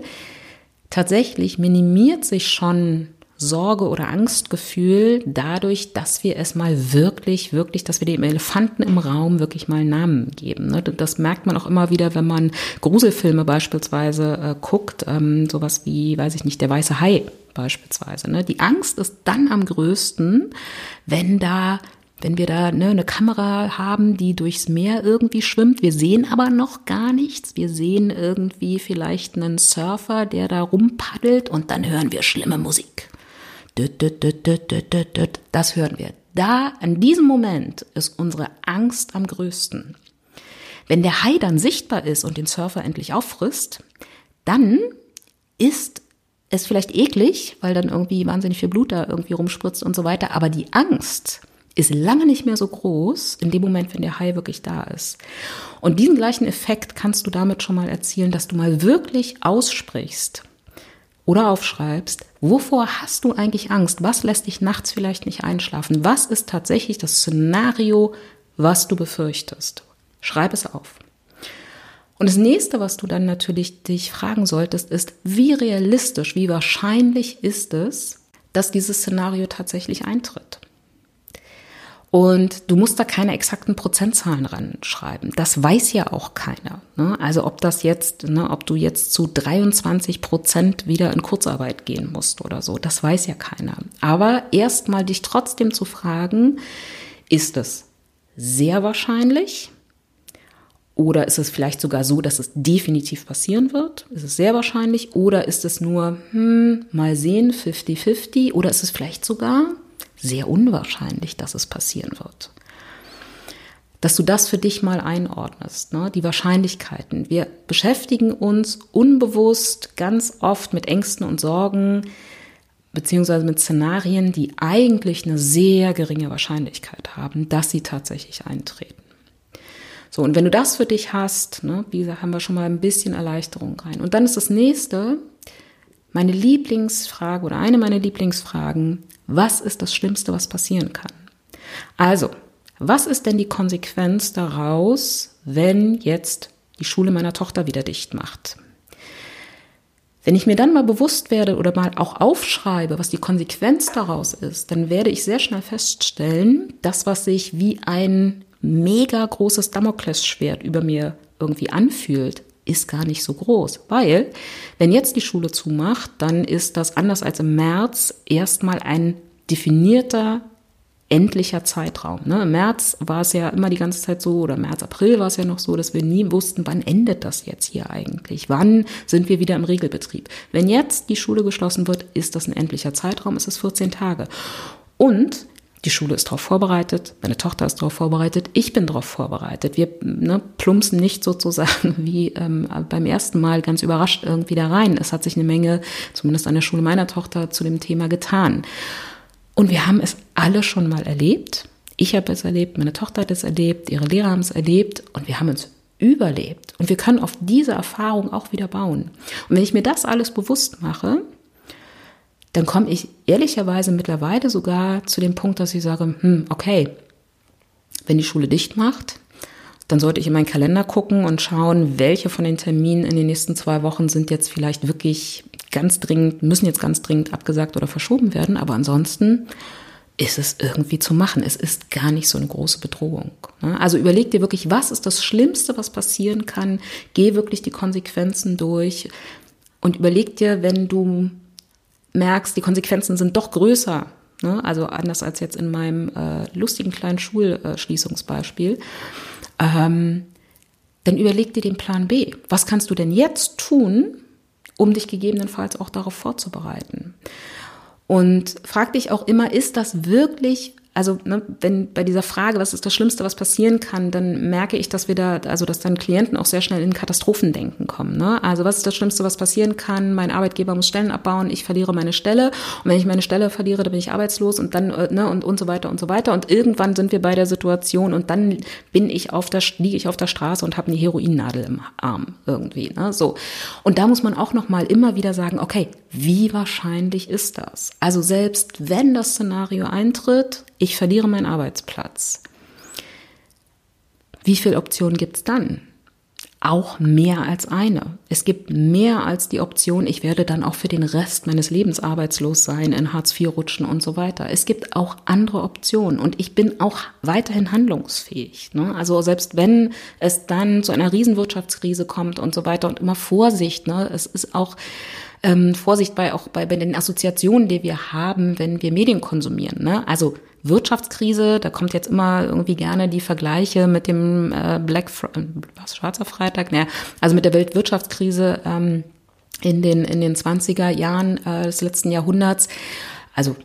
tatsächlich minimiert sich schon Sorge oder Angstgefühl dadurch, dass wir es mal wirklich, wirklich, dass wir dem Elefanten im Raum wirklich mal Namen geben. Ne? Das merkt man auch immer wieder, wenn man Gruselfilme beispielsweise äh, guckt, ähm, sowas wie, weiß ich nicht, der weiße Hai beispielsweise. Ne? Die Angst ist dann am größten, wenn da wenn wir da ne, eine Kamera haben, die durchs Meer irgendwie schwimmt, wir sehen aber noch gar nichts. Wir sehen irgendwie vielleicht einen Surfer, der da rumpaddelt und dann hören wir schlimme Musik. Das hören wir. Da, an diesem Moment ist unsere Angst am größten. Wenn der Hai dann sichtbar ist und den Surfer endlich auffrisst, dann ist es vielleicht eklig, weil dann irgendwie wahnsinnig viel Blut da irgendwie rumspritzt und so weiter. Aber die Angst ist lange nicht mehr so groß in dem Moment, wenn der Hai wirklich da ist. Und diesen gleichen Effekt kannst du damit schon mal erzielen, dass du mal wirklich aussprichst oder aufschreibst, wovor hast du eigentlich Angst? Was lässt dich nachts vielleicht nicht einschlafen? Was ist tatsächlich das Szenario, was du befürchtest? Schreib es auf. Und das nächste, was du dann natürlich dich fragen solltest, ist, wie realistisch, wie wahrscheinlich ist es, dass dieses Szenario tatsächlich eintritt? Und du musst da keine exakten Prozentzahlen ranschreiben. Das weiß ja auch keiner. Ne? Also ob das jetzt, ne, ob du jetzt zu 23 Prozent wieder in Kurzarbeit gehen musst oder so, das weiß ja keiner. Aber erstmal dich trotzdem zu fragen, ist es sehr wahrscheinlich? Oder ist es vielleicht sogar so, dass es definitiv passieren wird? Ist es sehr wahrscheinlich? Oder ist es nur, hm, mal sehen, 50-50? Oder ist es vielleicht sogar sehr unwahrscheinlich, dass es passieren wird. Dass du das für dich mal einordnest, ne? die Wahrscheinlichkeiten. Wir beschäftigen uns unbewusst ganz oft mit Ängsten und Sorgen, beziehungsweise mit Szenarien, die eigentlich eine sehr geringe Wahrscheinlichkeit haben, dass sie tatsächlich eintreten. So, und wenn du das für dich hast, ne, wie gesagt, haben wir schon mal ein bisschen Erleichterung rein. Und dann ist das nächste, meine Lieblingsfrage oder eine meiner Lieblingsfragen, was ist das Schlimmste, was passieren kann? Also, was ist denn die Konsequenz daraus, wenn jetzt die Schule meiner Tochter wieder dicht macht? Wenn ich mir dann mal bewusst werde oder mal auch aufschreibe, was die Konsequenz daraus ist, dann werde ich sehr schnell feststellen, das, was sich wie ein mega großes Damoklesschwert über mir irgendwie anfühlt, ist gar nicht so groß, weil wenn jetzt die Schule zumacht, dann ist das anders als im März erstmal ein definierter endlicher Zeitraum. Ne? Im März war es ja immer die ganze Zeit so, oder März, April war es ja noch so, dass wir nie wussten, wann endet das jetzt hier eigentlich? Wann sind wir wieder im Regelbetrieb? Wenn jetzt die Schule geschlossen wird, ist das ein endlicher Zeitraum, ist es 14 Tage. Und die Schule ist darauf vorbereitet, meine Tochter ist darauf vorbereitet, ich bin darauf vorbereitet. Wir ne, plumpsen nicht sozusagen [LAUGHS] wie ähm, beim ersten Mal ganz überrascht irgendwie da rein. Es hat sich eine Menge, zumindest an der Schule meiner Tochter, zu dem Thema getan. Und wir haben es alle schon mal erlebt. Ich habe es erlebt, meine Tochter hat es erlebt, ihre Lehrer haben es erlebt und wir haben es überlebt. Und wir können auf diese Erfahrung auch wieder bauen. Und wenn ich mir das alles bewusst mache, dann komme ich ehrlicherweise mittlerweile sogar zu dem Punkt, dass ich sage, hm, okay, wenn die Schule dicht macht, dann sollte ich in meinen Kalender gucken und schauen, welche von den Terminen in den nächsten zwei Wochen sind jetzt vielleicht wirklich ganz dringend, müssen jetzt ganz dringend abgesagt oder verschoben werden. Aber ansonsten ist es irgendwie zu machen. Es ist gar nicht so eine große Bedrohung. Ne? Also überleg dir wirklich, was ist das Schlimmste, was passieren kann? Geh wirklich die Konsequenzen durch und überleg dir, wenn du merkst, die Konsequenzen sind doch größer. Ne? Also anders als jetzt in meinem äh, lustigen kleinen Schulschließungsbeispiel. Ähm, dann überleg dir den Plan B. Was kannst du denn jetzt tun, um dich gegebenenfalls auch darauf vorzubereiten? Und frag dich auch immer, ist das wirklich also ne, wenn bei dieser Frage, was ist das Schlimmste, was passieren kann, dann merke ich, dass wir da, also dass dann Klienten auch sehr schnell in Katastrophendenken kommen. Ne? Also was ist das Schlimmste, was passieren kann? Mein Arbeitgeber muss Stellen abbauen, ich verliere meine Stelle und wenn ich meine Stelle verliere, dann bin ich arbeitslos und dann äh, ne und und so weiter und so weiter und irgendwann sind wir bei der Situation und dann bin ich auf der liege ich auf der Straße und habe eine Heroinnadel im Arm irgendwie. Ne? So und da muss man auch noch mal immer wieder sagen, okay, wie wahrscheinlich ist das? Also selbst wenn das Szenario eintritt ich verliere meinen Arbeitsplatz. Wie viele Optionen gibt es dann? Auch mehr als eine. Es gibt mehr als die Option, ich werde dann auch für den Rest meines Lebens arbeitslos sein, in Hartz IV rutschen und so weiter. Es gibt auch andere Optionen und ich bin auch weiterhin handlungsfähig. Ne? Also selbst wenn es dann zu einer Riesenwirtschaftskrise kommt und so weiter und immer Vorsicht, ne? es ist auch ähm, Vorsicht bei auch bei, bei den Assoziationen, die wir haben, wenn wir Medien konsumieren. Ne? Also Wirtschaftskrise, da kommt jetzt immer irgendwie gerne die Vergleiche mit dem äh, Black Fr was, Schwarzer Freitag, naja, also mit der Weltwirtschaftskrise ähm, in den in den 20er Jahren äh, des letzten Jahrhunderts. Also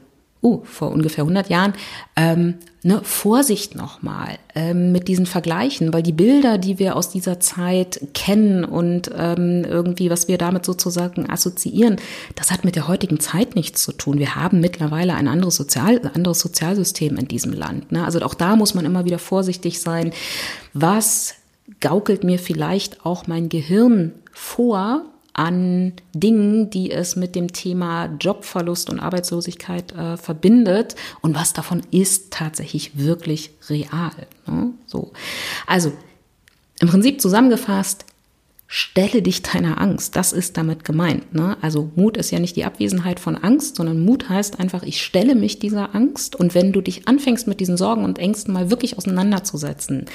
uh, vor ungefähr 100 Jahren, ähm, ne, Vorsicht nochmal ähm, mit diesen Vergleichen, weil die Bilder, die wir aus dieser Zeit kennen und ähm, irgendwie, was wir damit sozusagen assoziieren, das hat mit der heutigen Zeit nichts zu tun. Wir haben mittlerweile ein anderes, Sozial, anderes Sozialsystem in diesem Land. Ne? Also auch da muss man immer wieder vorsichtig sein. Was gaukelt mir vielleicht auch mein Gehirn vor, an Dingen, die es mit dem Thema Jobverlust und Arbeitslosigkeit äh, verbindet und was davon ist tatsächlich wirklich real. Ne? So. Also im Prinzip zusammengefasst, stelle dich deiner Angst. Das ist damit gemeint. Ne? Also Mut ist ja nicht die Abwesenheit von Angst, sondern Mut heißt einfach, ich stelle mich dieser Angst. Und wenn du dich anfängst mit diesen Sorgen und Ängsten mal wirklich auseinanderzusetzen,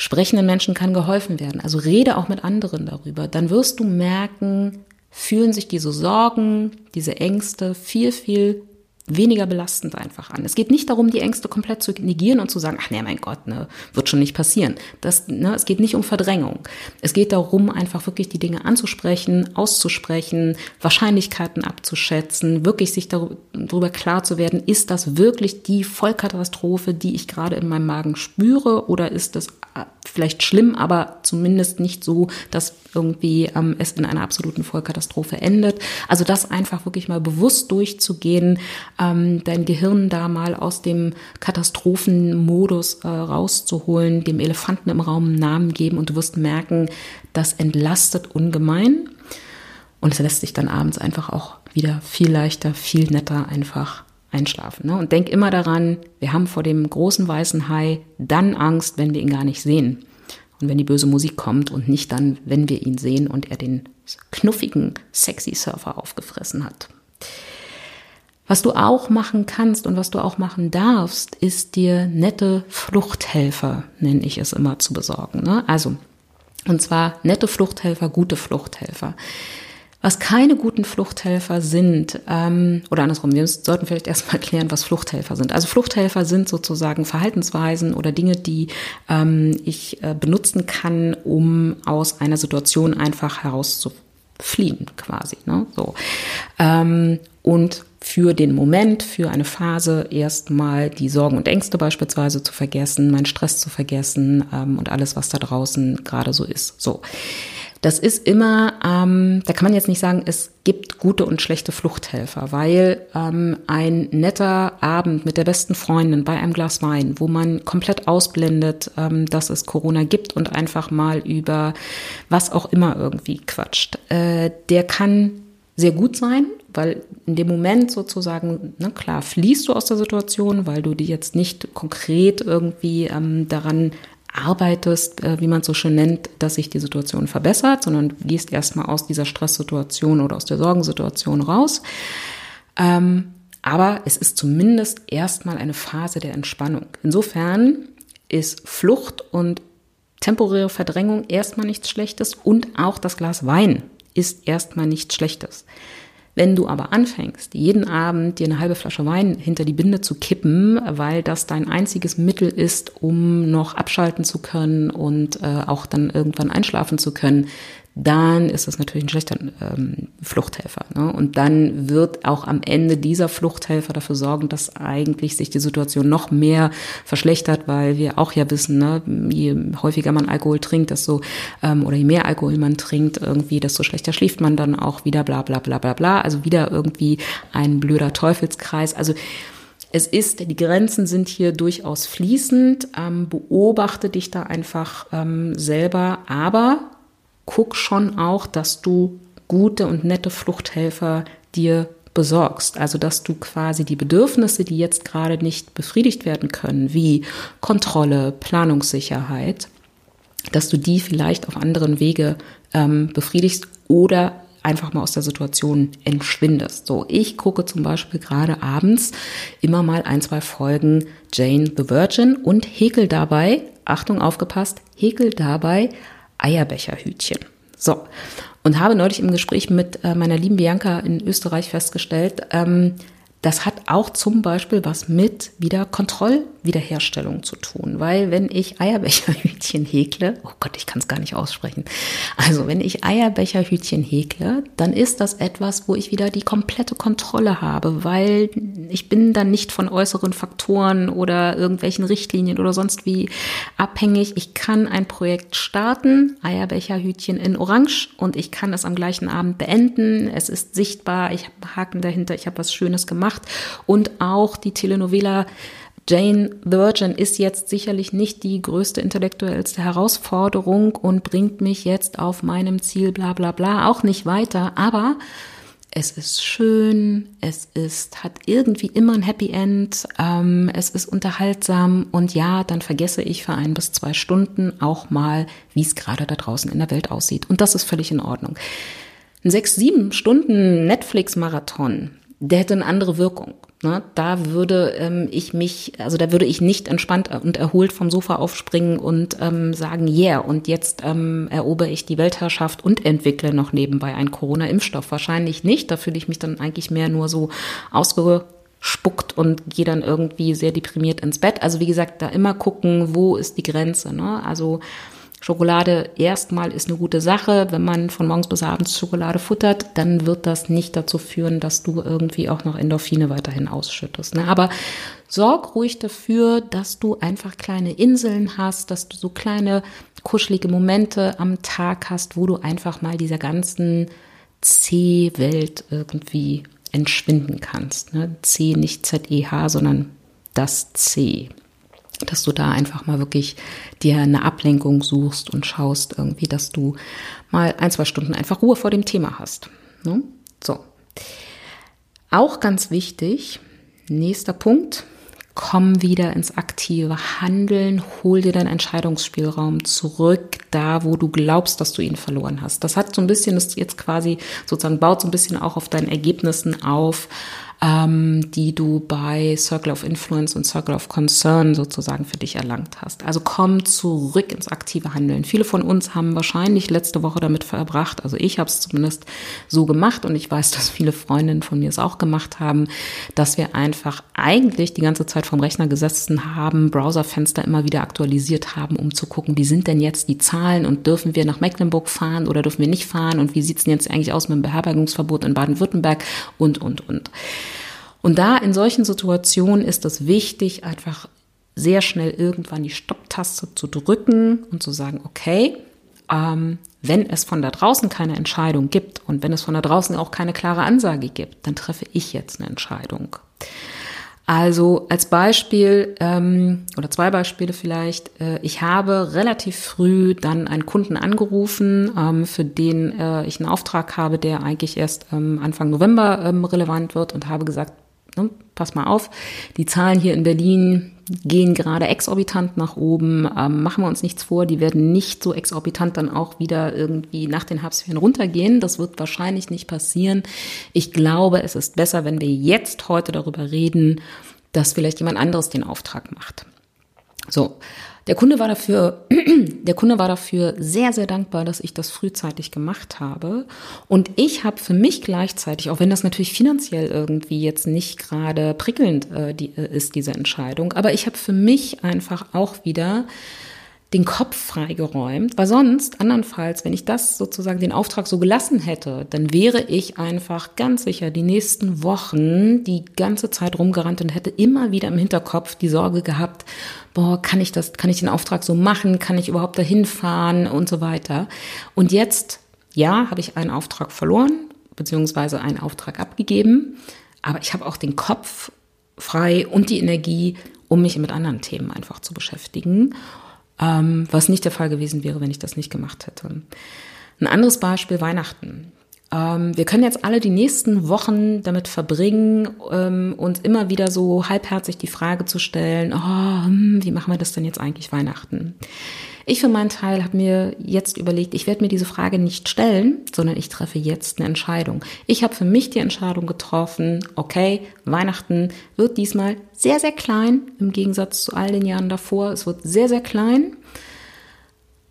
sprechenden Menschen kann geholfen werden. Also rede auch mit anderen darüber. Dann wirst du merken, fühlen sich diese Sorgen, diese Ängste viel, viel weniger belastend einfach an. Es geht nicht darum, die Ängste komplett zu negieren und zu sagen, ach nee, mein Gott, ne, wird schon nicht passieren. Das, ne, es geht nicht um Verdrängung. Es geht darum, einfach wirklich die Dinge anzusprechen, auszusprechen, Wahrscheinlichkeiten abzuschätzen, wirklich sich darüber klar zu werden, ist das wirklich die Vollkatastrophe, die ich gerade in meinem Magen spüre oder ist das äh, vielleicht schlimm, aber zumindest nicht so, dass irgendwie ähm, es in einer absoluten Vollkatastrophe endet. Also das einfach wirklich mal bewusst durchzugehen, ähm, dein Gehirn da mal aus dem Katastrophenmodus äh, rauszuholen, dem Elefanten im Raum einen Namen geben und du wirst merken, das entlastet ungemein und es lässt sich dann abends einfach auch wieder viel leichter, viel netter einfach einschlafen. Ne? Und denk immer daran, wir haben vor dem großen weißen Hai dann Angst, wenn wir ihn gar nicht sehen. Und wenn die böse Musik kommt und nicht dann, wenn wir ihn sehen und er den knuffigen, sexy Surfer aufgefressen hat. Was du auch machen kannst und was du auch machen darfst, ist dir nette Fluchthelfer, nenne ich es immer, zu besorgen. Ne? Also, und zwar nette Fluchthelfer, gute Fluchthelfer. Was keine guten Fluchthelfer sind, ähm, oder andersrum, wir sollten vielleicht erstmal klären, was Fluchthelfer sind. Also Fluchthelfer sind sozusagen Verhaltensweisen oder Dinge, die ähm, ich äh, benutzen kann, um aus einer Situation einfach herauszufliehen, quasi. Ne? So. Ähm, und für den Moment, für eine Phase erstmal die Sorgen und Ängste beispielsweise zu vergessen, meinen Stress zu vergessen ähm, und alles, was da draußen gerade so ist. So. Das ist immer, ähm, da kann man jetzt nicht sagen, es gibt gute und schlechte Fluchthelfer, weil ähm, ein netter Abend mit der besten Freundin bei einem Glas Wein, wo man komplett ausblendet, ähm, dass es Corona gibt und einfach mal über was auch immer irgendwie quatscht, äh, der kann sehr gut sein, weil in dem Moment sozusagen, na klar, fließt du aus der Situation, weil du die jetzt nicht konkret irgendwie ähm, daran arbeitest, äh, wie man es so schön nennt, dass sich die Situation verbessert, sondern du gehst erstmal aus dieser Stresssituation oder aus der Sorgensituation raus. Ähm, aber es ist zumindest erstmal eine Phase der Entspannung. Insofern ist Flucht und temporäre Verdrängung erstmal nichts Schlechtes und auch das Glas Wein ist erstmal nichts Schlechtes. Wenn du aber anfängst, jeden Abend dir eine halbe Flasche Wein hinter die Binde zu kippen, weil das dein einziges Mittel ist, um noch abschalten zu können und äh, auch dann irgendwann einschlafen zu können, dann ist das natürlich ein schlechter ähm, Fluchthelfer. Ne? Und dann wird auch am Ende dieser Fluchthelfer dafür sorgen, dass eigentlich sich die Situation noch mehr verschlechtert, weil wir auch ja wissen, ne, je häufiger man Alkohol trinkt, desto ähm, oder je mehr Alkohol man trinkt, irgendwie, desto schlechter schläft man dann auch wieder, bla bla bla bla bla. Also wieder irgendwie ein blöder Teufelskreis. Also es ist, die Grenzen sind hier durchaus fließend. Ähm, beobachte dich da einfach ähm, selber, aber guck schon auch, dass du gute und nette Fluchthelfer dir besorgst. Also, dass du quasi die Bedürfnisse, die jetzt gerade nicht befriedigt werden können, wie Kontrolle, Planungssicherheit, dass du die vielleicht auf anderen Wege ähm, befriedigst oder einfach mal aus der Situation entschwindest. So, ich gucke zum Beispiel gerade abends immer mal ein, zwei Folgen Jane the Virgin und häkel dabei, Achtung, aufgepasst, häkel dabei Eierbecherhütchen. So. Und habe neulich im Gespräch mit äh, meiner lieben Bianca in Österreich festgestellt, ähm, das hat auch zum Beispiel was mit wieder Kontrollwiederherstellung zu tun, weil wenn ich Eierbecherhütchen häkle, oh Gott, ich kann es gar nicht aussprechen. Also wenn ich Eierbecherhütchen häkle, dann ist das etwas, wo ich wieder die komplette Kontrolle habe, weil ich bin dann nicht von äußeren Faktoren oder irgendwelchen Richtlinien oder sonst wie abhängig. Ich kann ein Projekt starten, Eierbecherhütchen in Orange und ich kann es am gleichen Abend beenden. Es ist sichtbar, ich habe Haken dahinter, ich habe was Schönes gemacht. Und auch die Telenovela Jane the Virgin ist jetzt sicherlich nicht die größte intellektuellste Herausforderung und bringt mich jetzt auf meinem Ziel bla bla bla auch nicht weiter. Aber es ist schön, es ist, hat irgendwie immer ein Happy End, ähm, es ist unterhaltsam und ja, dann vergesse ich für ein bis zwei Stunden auch mal, wie es gerade da draußen in der Welt aussieht. Und das ist völlig in Ordnung. Ein sechs, sieben Stunden Netflix-Marathon der hätte eine andere Wirkung. Ne? Da würde ähm, ich mich, also da würde ich nicht entspannt und erholt vom Sofa aufspringen und ähm, sagen, yeah, und jetzt ähm, erobere ich die Weltherrschaft und entwickle noch nebenbei einen Corona-Impfstoff. Wahrscheinlich nicht. Da fühle ich mich dann eigentlich mehr nur so ausgespuckt und gehe dann irgendwie sehr deprimiert ins Bett. Also wie gesagt, da immer gucken, wo ist die Grenze. Ne? Also Schokolade erstmal ist eine gute Sache. Wenn man von morgens bis abends Schokolade futtert, dann wird das nicht dazu führen, dass du irgendwie auch noch Endorphine weiterhin ausschüttest. Ne? Aber sorg ruhig dafür, dass du einfach kleine Inseln hast, dass du so kleine kuschelige Momente am Tag hast, wo du einfach mal dieser ganzen C-Welt irgendwie entschwinden kannst. Ne? C nicht Z-E-H, sondern das C dass du da einfach mal wirklich dir eine Ablenkung suchst und schaust irgendwie, dass du mal ein, zwei Stunden einfach Ruhe vor dem Thema hast. Ne? So. Auch ganz wichtig, nächster Punkt, komm wieder ins aktive Handeln, hol dir deinen Entscheidungsspielraum zurück, da wo du glaubst, dass du ihn verloren hast. Das hat so ein bisschen, das jetzt quasi sozusagen baut so ein bisschen auch auf deinen Ergebnissen auf, ähm, die du bei Circle of Influence und Circle of Concern sozusagen für dich erlangt hast. Also komm zurück ins aktive Handeln. Viele von uns haben wahrscheinlich letzte Woche damit verbracht, also ich habe es zumindest so gemacht und ich weiß, dass viele Freundinnen von mir es auch gemacht haben, dass wir einfach eigentlich die ganze Zeit vom Rechner gesessen haben, Browserfenster immer wieder aktualisiert haben, um zu gucken, wie sind denn jetzt die Zahlen und dürfen wir nach Mecklenburg fahren oder dürfen wir nicht fahren und wie sieht's denn jetzt eigentlich aus mit dem Beherbergungsverbot in Baden-Württemberg und, und, und. Und da in solchen Situationen ist es wichtig, einfach sehr schnell irgendwann die Stopptaste zu drücken und zu sagen, okay, ähm, wenn es von da draußen keine Entscheidung gibt und wenn es von da draußen auch keine klare Ansage gibt, dann treffe ich jetzt eine Entscheidung. Also als Beispiel ähm, oder zwei Beispiele vielleicht. Äh, ich habe relativ früh dann einen Kunden angerufen, ähm, für den äh, ich einen Auftrag habe, der eigentlich erst ähm, Anfang November ähm, relevant wird und habe gesagt, ne, pass mal auf, die Zahlen hier in Berlin gehen gerade exorbitant nach oben. Ähm, machen wir uns nichts vor, die werden nicht so exorbitant dann auch wieder irgendwie nach den Herbstferien runtergehen. Das wird wahrscheinlich nicht passieren. Ich glaube, es ist besser, wenn wir jetzt heute darüber reden, dass vielleicht jemand anderes den Auftrag macht. So. Der Kunde war dafür, [CLEARS THROAT] der Kunde war dafür sehr, sehr dankbar, dass ich das frühzeitig gemacht habe. Und ich habe für mich gleichzeitig, auch wenn das natürlich finanziell irgendwie jetzt nicht gerade prickelnd äh, die, äh, ist, diese Entscheidung, aber ich habe für mich einfach auch wieder den Kopf freigeräumt, weil sonst, andernfalls, wenn ich das sozusagen den Auftrag so gelassen hätte, dann wäre ich einfach ganz sicher die nächsten Wochen die ganze Zeit rumgerannt und hätte immer wieder im Hinterkopf die Sorge gehabt, boah, kann ich das, kann ich den Auftrag so machen, kann ich überhaupt dahin fahren und so weiter. Und jetzt, ja, habe ich einen Auftrag verloren, beziehungsweise einen Auftrag abgegeben, aber ich habe auch den Kopf frei und die Energie, um mich mit anderen Themen einfach zu beschäftigen ähm, was nicht der Fall gewesen wäre, wenn ich das nicht gemacht hätte. Ein anderes Beispiel Weihnachten. Ähm, wir können jetzt alle die nächsten Wochen damit verbringen, ähm, uns immer wieder so halbherzig die Frage zu stellen, oh, hm, wie machen wir das denn jetzt eigentlich Weihnachten? Ich für meinen Teil habe mir jetzt überlegt, ich werde mir diese Frage nicht stellen, sondern ich treffe jetzt eine Entscheidung. Ich habe für mich die Entscheidung getroffen, okay, Weihnachten wird diesmal sehr, sehr klein im Gegensatz zu all den Jahren davor. Es wird sehr, sehr klein.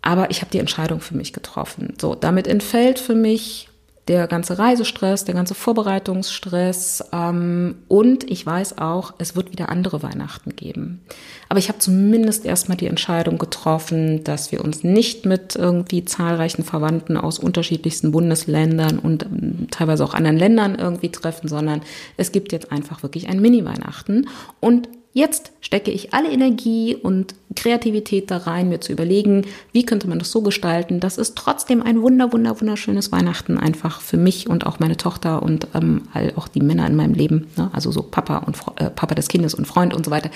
Aber ich habe die Entscheidung für mich getroffen. So, damit entfällt für mich der ganze Reisestress, der ganze Vorbereitungsstress ähm, und ich weiß auch, es wird wieder andere Weihnachten geben. Aber ich habe zumindest erstmal die Entscheidung getroffen, dass wir uns nicht mit irgendwie zahlreichen Verwandten aus unterschiedlichsten Bundesländern und ähm, teilweise auch anderen Ländern irgendwie treffen, sondern es gibt jetzt einfach wirklich ein Mini-Weihnachten und Jetzt stecke ich alle Energie und Kreativität da rein, mir zu überlegen, wie könnte man das so gestalten, dass es trotzdem ein wunder, wunder, wunderschönes Weihnachten einfach für mich und auch meine Tochter und ähm, all auch die Männer in meinem Leben, ne, also so Papa und äh, Papa des Kindes und Freund und so weiter,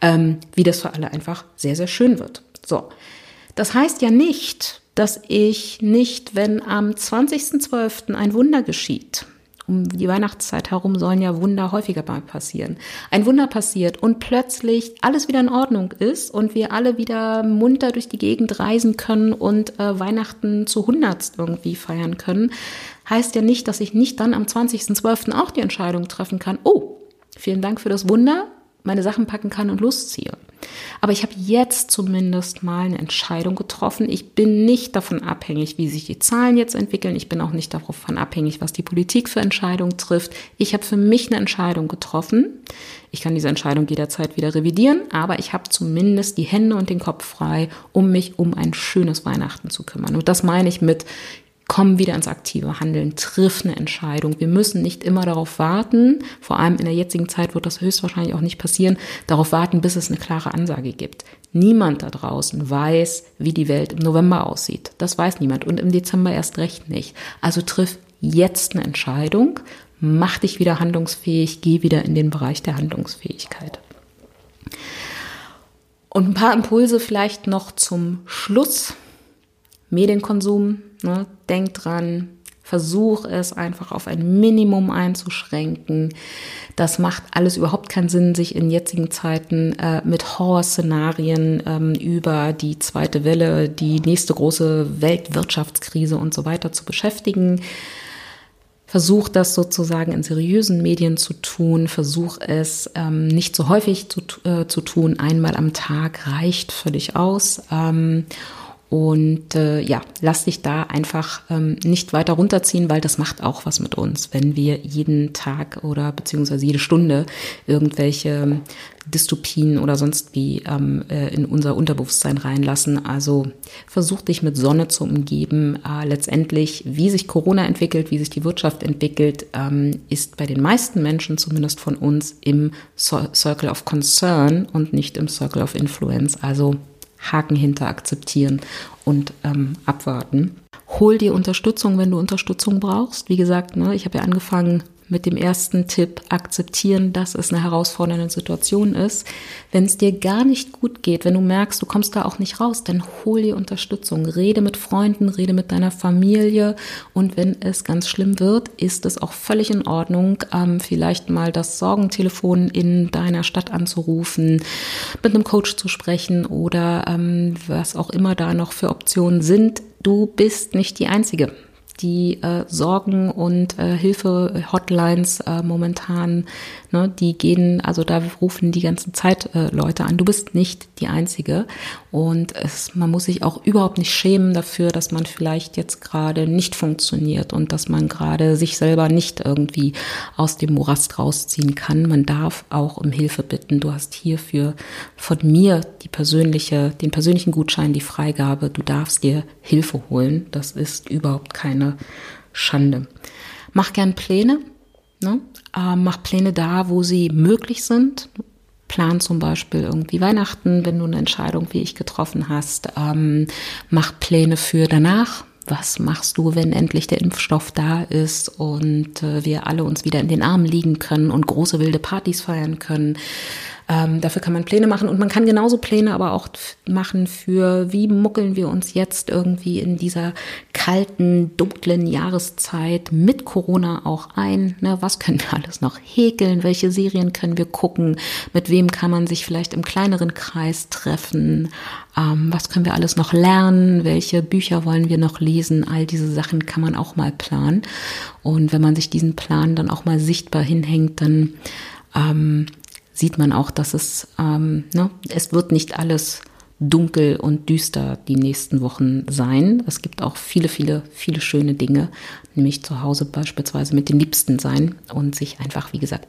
ähm, wie das für alle einfach sehr, sehr schön wird. So. Das heißt ja nicht, dass ich nicht, wenn am 20.12. ein Wunder geschieht, um die Weihnachtszeit herum sollen ja Wunder häufiger mal passieren. Ein Wunder passiert und plötzlich alles wieder in Ordnung ist und wir alle wieder munter durch die Gegend reisen können und äh, Weihnachten zu hundertst irgendwie feiern können, heißt ja nicht, dass ich nicht dann am 20.12. auch die Entscheidung treffen kann, oh, vielen Dank für das Wunder, meine Sachen packen kann und losziehe. Aber ich habe jetzt zumindest mal eine Entscheidung getroffen. Ich bin nicht davon abhängig, wie sich die Zahlen jetzt entwickeln. Ich bin auch nicht davon abhängig, was die Politik für Entscheidungen trifft. Ich habe für mich eine Entscheidung getroffen. Ich kann diese Entscheidung jederzeit wieder revidieren, aber ich habe zumindest die Hände und den Kopf frei, um mich um ein schönes Weihnachten zu kümmern. Und das meine ich mit, komm wieder ins aktive Handeln, triff eine Entscheidung. Wir müssen nicht immer darauf warten, vor allem in der jetzigen Zeit wird das höchstwahrscheinlich auch nicht passieren, darauf warten, bis es eine klare Ansage gibt. Niemand da draußen weiß, wie die Welt im November aussieht. Das weiß niemand und im Dezember erst recht nicht. Also triff jetzt eine Entscheidung, mach dich wieder handlungsfähig, geh wieder in den Bereich der Handlungsfähigkeit. Und ein paar Impulse vielleicht noch zum Schluss. Medienkonsum, ne? denk dran, versuch es einfach auf ein Minimum einzuschränken. Das macht alles überhaupt keinen Sinn, sich in jetzigen Zeiten äh, mit Horrorszenarien ähm, über die zweite Welle, die nächste große Weltwirtschaftskrise und so weiter zu beschäftigen. Versuch das sozusagen in seriösen Medien zu tun. Versuch es ähm, nicht so häufig zu, äh, zu tun. Einmal am Tag reicht völlig aus. Ähm, und äh, ja, lass dich da einfach ähm, nicht weiter runterziehen, weil das macht auch was mit uns, wenn wir jeden Tag oder beziehungsweise jede Stunde irgendwelche Dystopien oder sonst wie ähm, äh, in unser Unterbewusstsein reinlassen. Also versuch dich mit Sonne zu umgeben. Äh, letztendlich, wie sich Corona entwickelt, wie sich die Wirtschaft entwickelt, ähm, ist bei den meisten Menschen, zumindest von uns, im Circle of Concern und nicht im Circle of Influence. Also Haken hinter akzeptieren und ähm, abwarten. Hol dir Unterstützung, wenn du Unterstützung brauchst. Wie gesagt, ne, ich habe ja angefangen mit dem ersten Tipp akzeptieren, dass es eine herausfordernde Situation ist. Wenn es dir gar nicht gut geht, wenn du merkst, du kommst da auch nicht raus, dann hol dir Unterstützung. Rede mit Freunden, rede mit deiner Familie und wenn es ganz schlimm wird, ist es auch völlig in Ordnung, ähm, vielleicht mal das Sorgentelefon in deiner Stadt anzurufen, mit einem Coach zu sprechen oder ähm, was auch immer da noch für Optionen sind. Du bist nicht die Einzige die äh, Sorgen und äh, Hilfe-Hotlines äh, momentan, ne, die gehen, also da rufen die ganze Zeit äh, Leute an. Du bist nicht die Einzige. Und es, man muss sich auch überhaupt nicht schämen dafür, dass man vielleicht jetzt gerade nicht funktioniert und dass man gerade sich selber nicht irgendwie aus dem Morast rausziehen kann. Man darf auch um Hilfe bitten. Du hast hierfür von mir die persönliche, den persönlichen Gutschein, die Freigabe. Du darfst dir Hilfe holen. Das ist überhaupt keine Schande. Mach gern Pläne. Ne? Äh, mach Pläne da, wo sie möglich sind. Plan zum Beispiel irgendwie Weihnachten, wenn du eine Entscheidung wie ich getroffen hast. Ähm, mach Pläne für danach. Was machst du, wenn endlich der Impfstoff da ist und äh, wir alle uns wieder in den Armen liegen können und große wilde Partys feiern können? Ähm, dafür kann man Pläne machen und man kann genauso Pläne aber auch machen für, wie muckeln wir uns jetzt irgendwie in dieser kalten, dunklen Jahreszeit mit Corona auch ein. Ne? Was können wir alles noch häkeln? Welche Serien können wir gucken? Mit wem kann man sich vielleicht im kleineren Kreis treffen? Ähm, was können wir alles noch lernen? Welche Bücher wollen wir noch lesen? All diese Sachen kann man auch mal planen. Und wenn man sich diesen Plan dann auch mal sichtbar hinhängt, dann ähm, sieht man auch, dass es, ähm, ne, es wird nicht alles dunkel und düster die nächsten Wochen sein. Es gibt auch viele, viele, viele schöne Dinge, nämlich zu Hause beispielsweise mit den Liebsten sein und sich einfach, wie gesagt,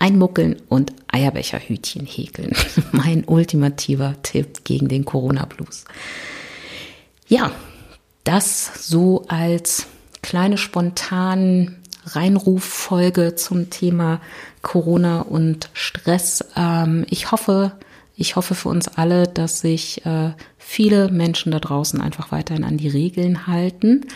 einmuckeln und Eierbecherhütchen häkeln. [LAUGHS] mein ultimativer Tipp gegen den Corona-Blues. Ja, das so als kleine spontan Reinruffolge zum Thema Corona und Stress. Ähm, ich hoffe, ich hoffe für uns alle, dass sich äh, viele Menschen da draußen einfach weiterhin an die Regeln halten.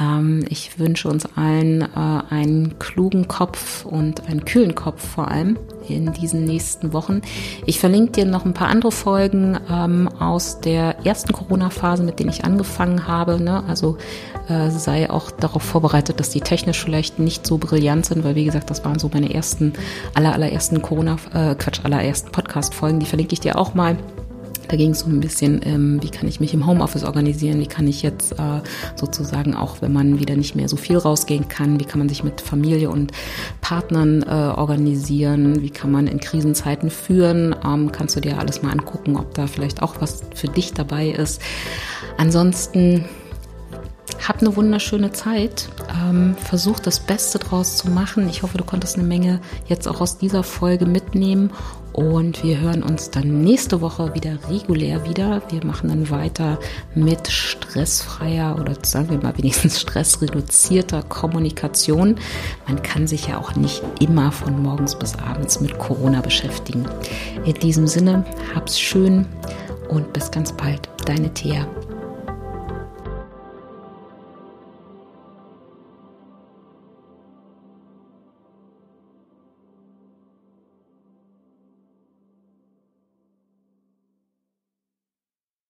Ähm, ich wünsche uns allen äh, einen klugen Kopf und einen kühlen Kopf vor allem in diesen nächsten Wochen. Ich verlinke dir noch ein paar andere Folgen ähm, aus der ersten Corona-Phase, mit denen ich angefangen habe. Ne? Also äh, sei auch darauf vorbereitet, dass die technisch vielleicht nicht so brillant sind, weil wie gesagt, das waren so meine ersten, aller, allerersten Corona, äh, Quatsch, allerersten Podcast-Folgen. Die verlinke ich dir auch mal. Da ging es so ein bisschen, ähm, wie kann ich mich im Homeoffice organisieren, wie kann ich jetzt äh, sozusagen auch, wenn man wieder nicht mehr so viel rausgehen kann, wie kann man sich mit Familie und Partnern äh, organisieren, wie kann man in Krisenzeiten führen, ähm, kannst du dir alles mal angucken, ob da vielleicht auch was für dich dabei ist. Ansonsten hab eine wunderschöne Zeit. Ähm, versuch das Beste draus zu machen. Ich hoffe, du konntest eine Menge jetzt auch aus dieser Folge mitnehmen. Und wir hören uns dann nächste Woche wieder regulär wieder. Wir machen dann weiter mit stressfreier oder sagen wir mal wenigstens [LAUGHS] stressreduzierter Kommunikation. Man kann sich ja auch nicht immer von morgens bis abends mit Corona beschäftigen. In diesem Sinne, hab's schön und bis ganz bald. Deine Thea.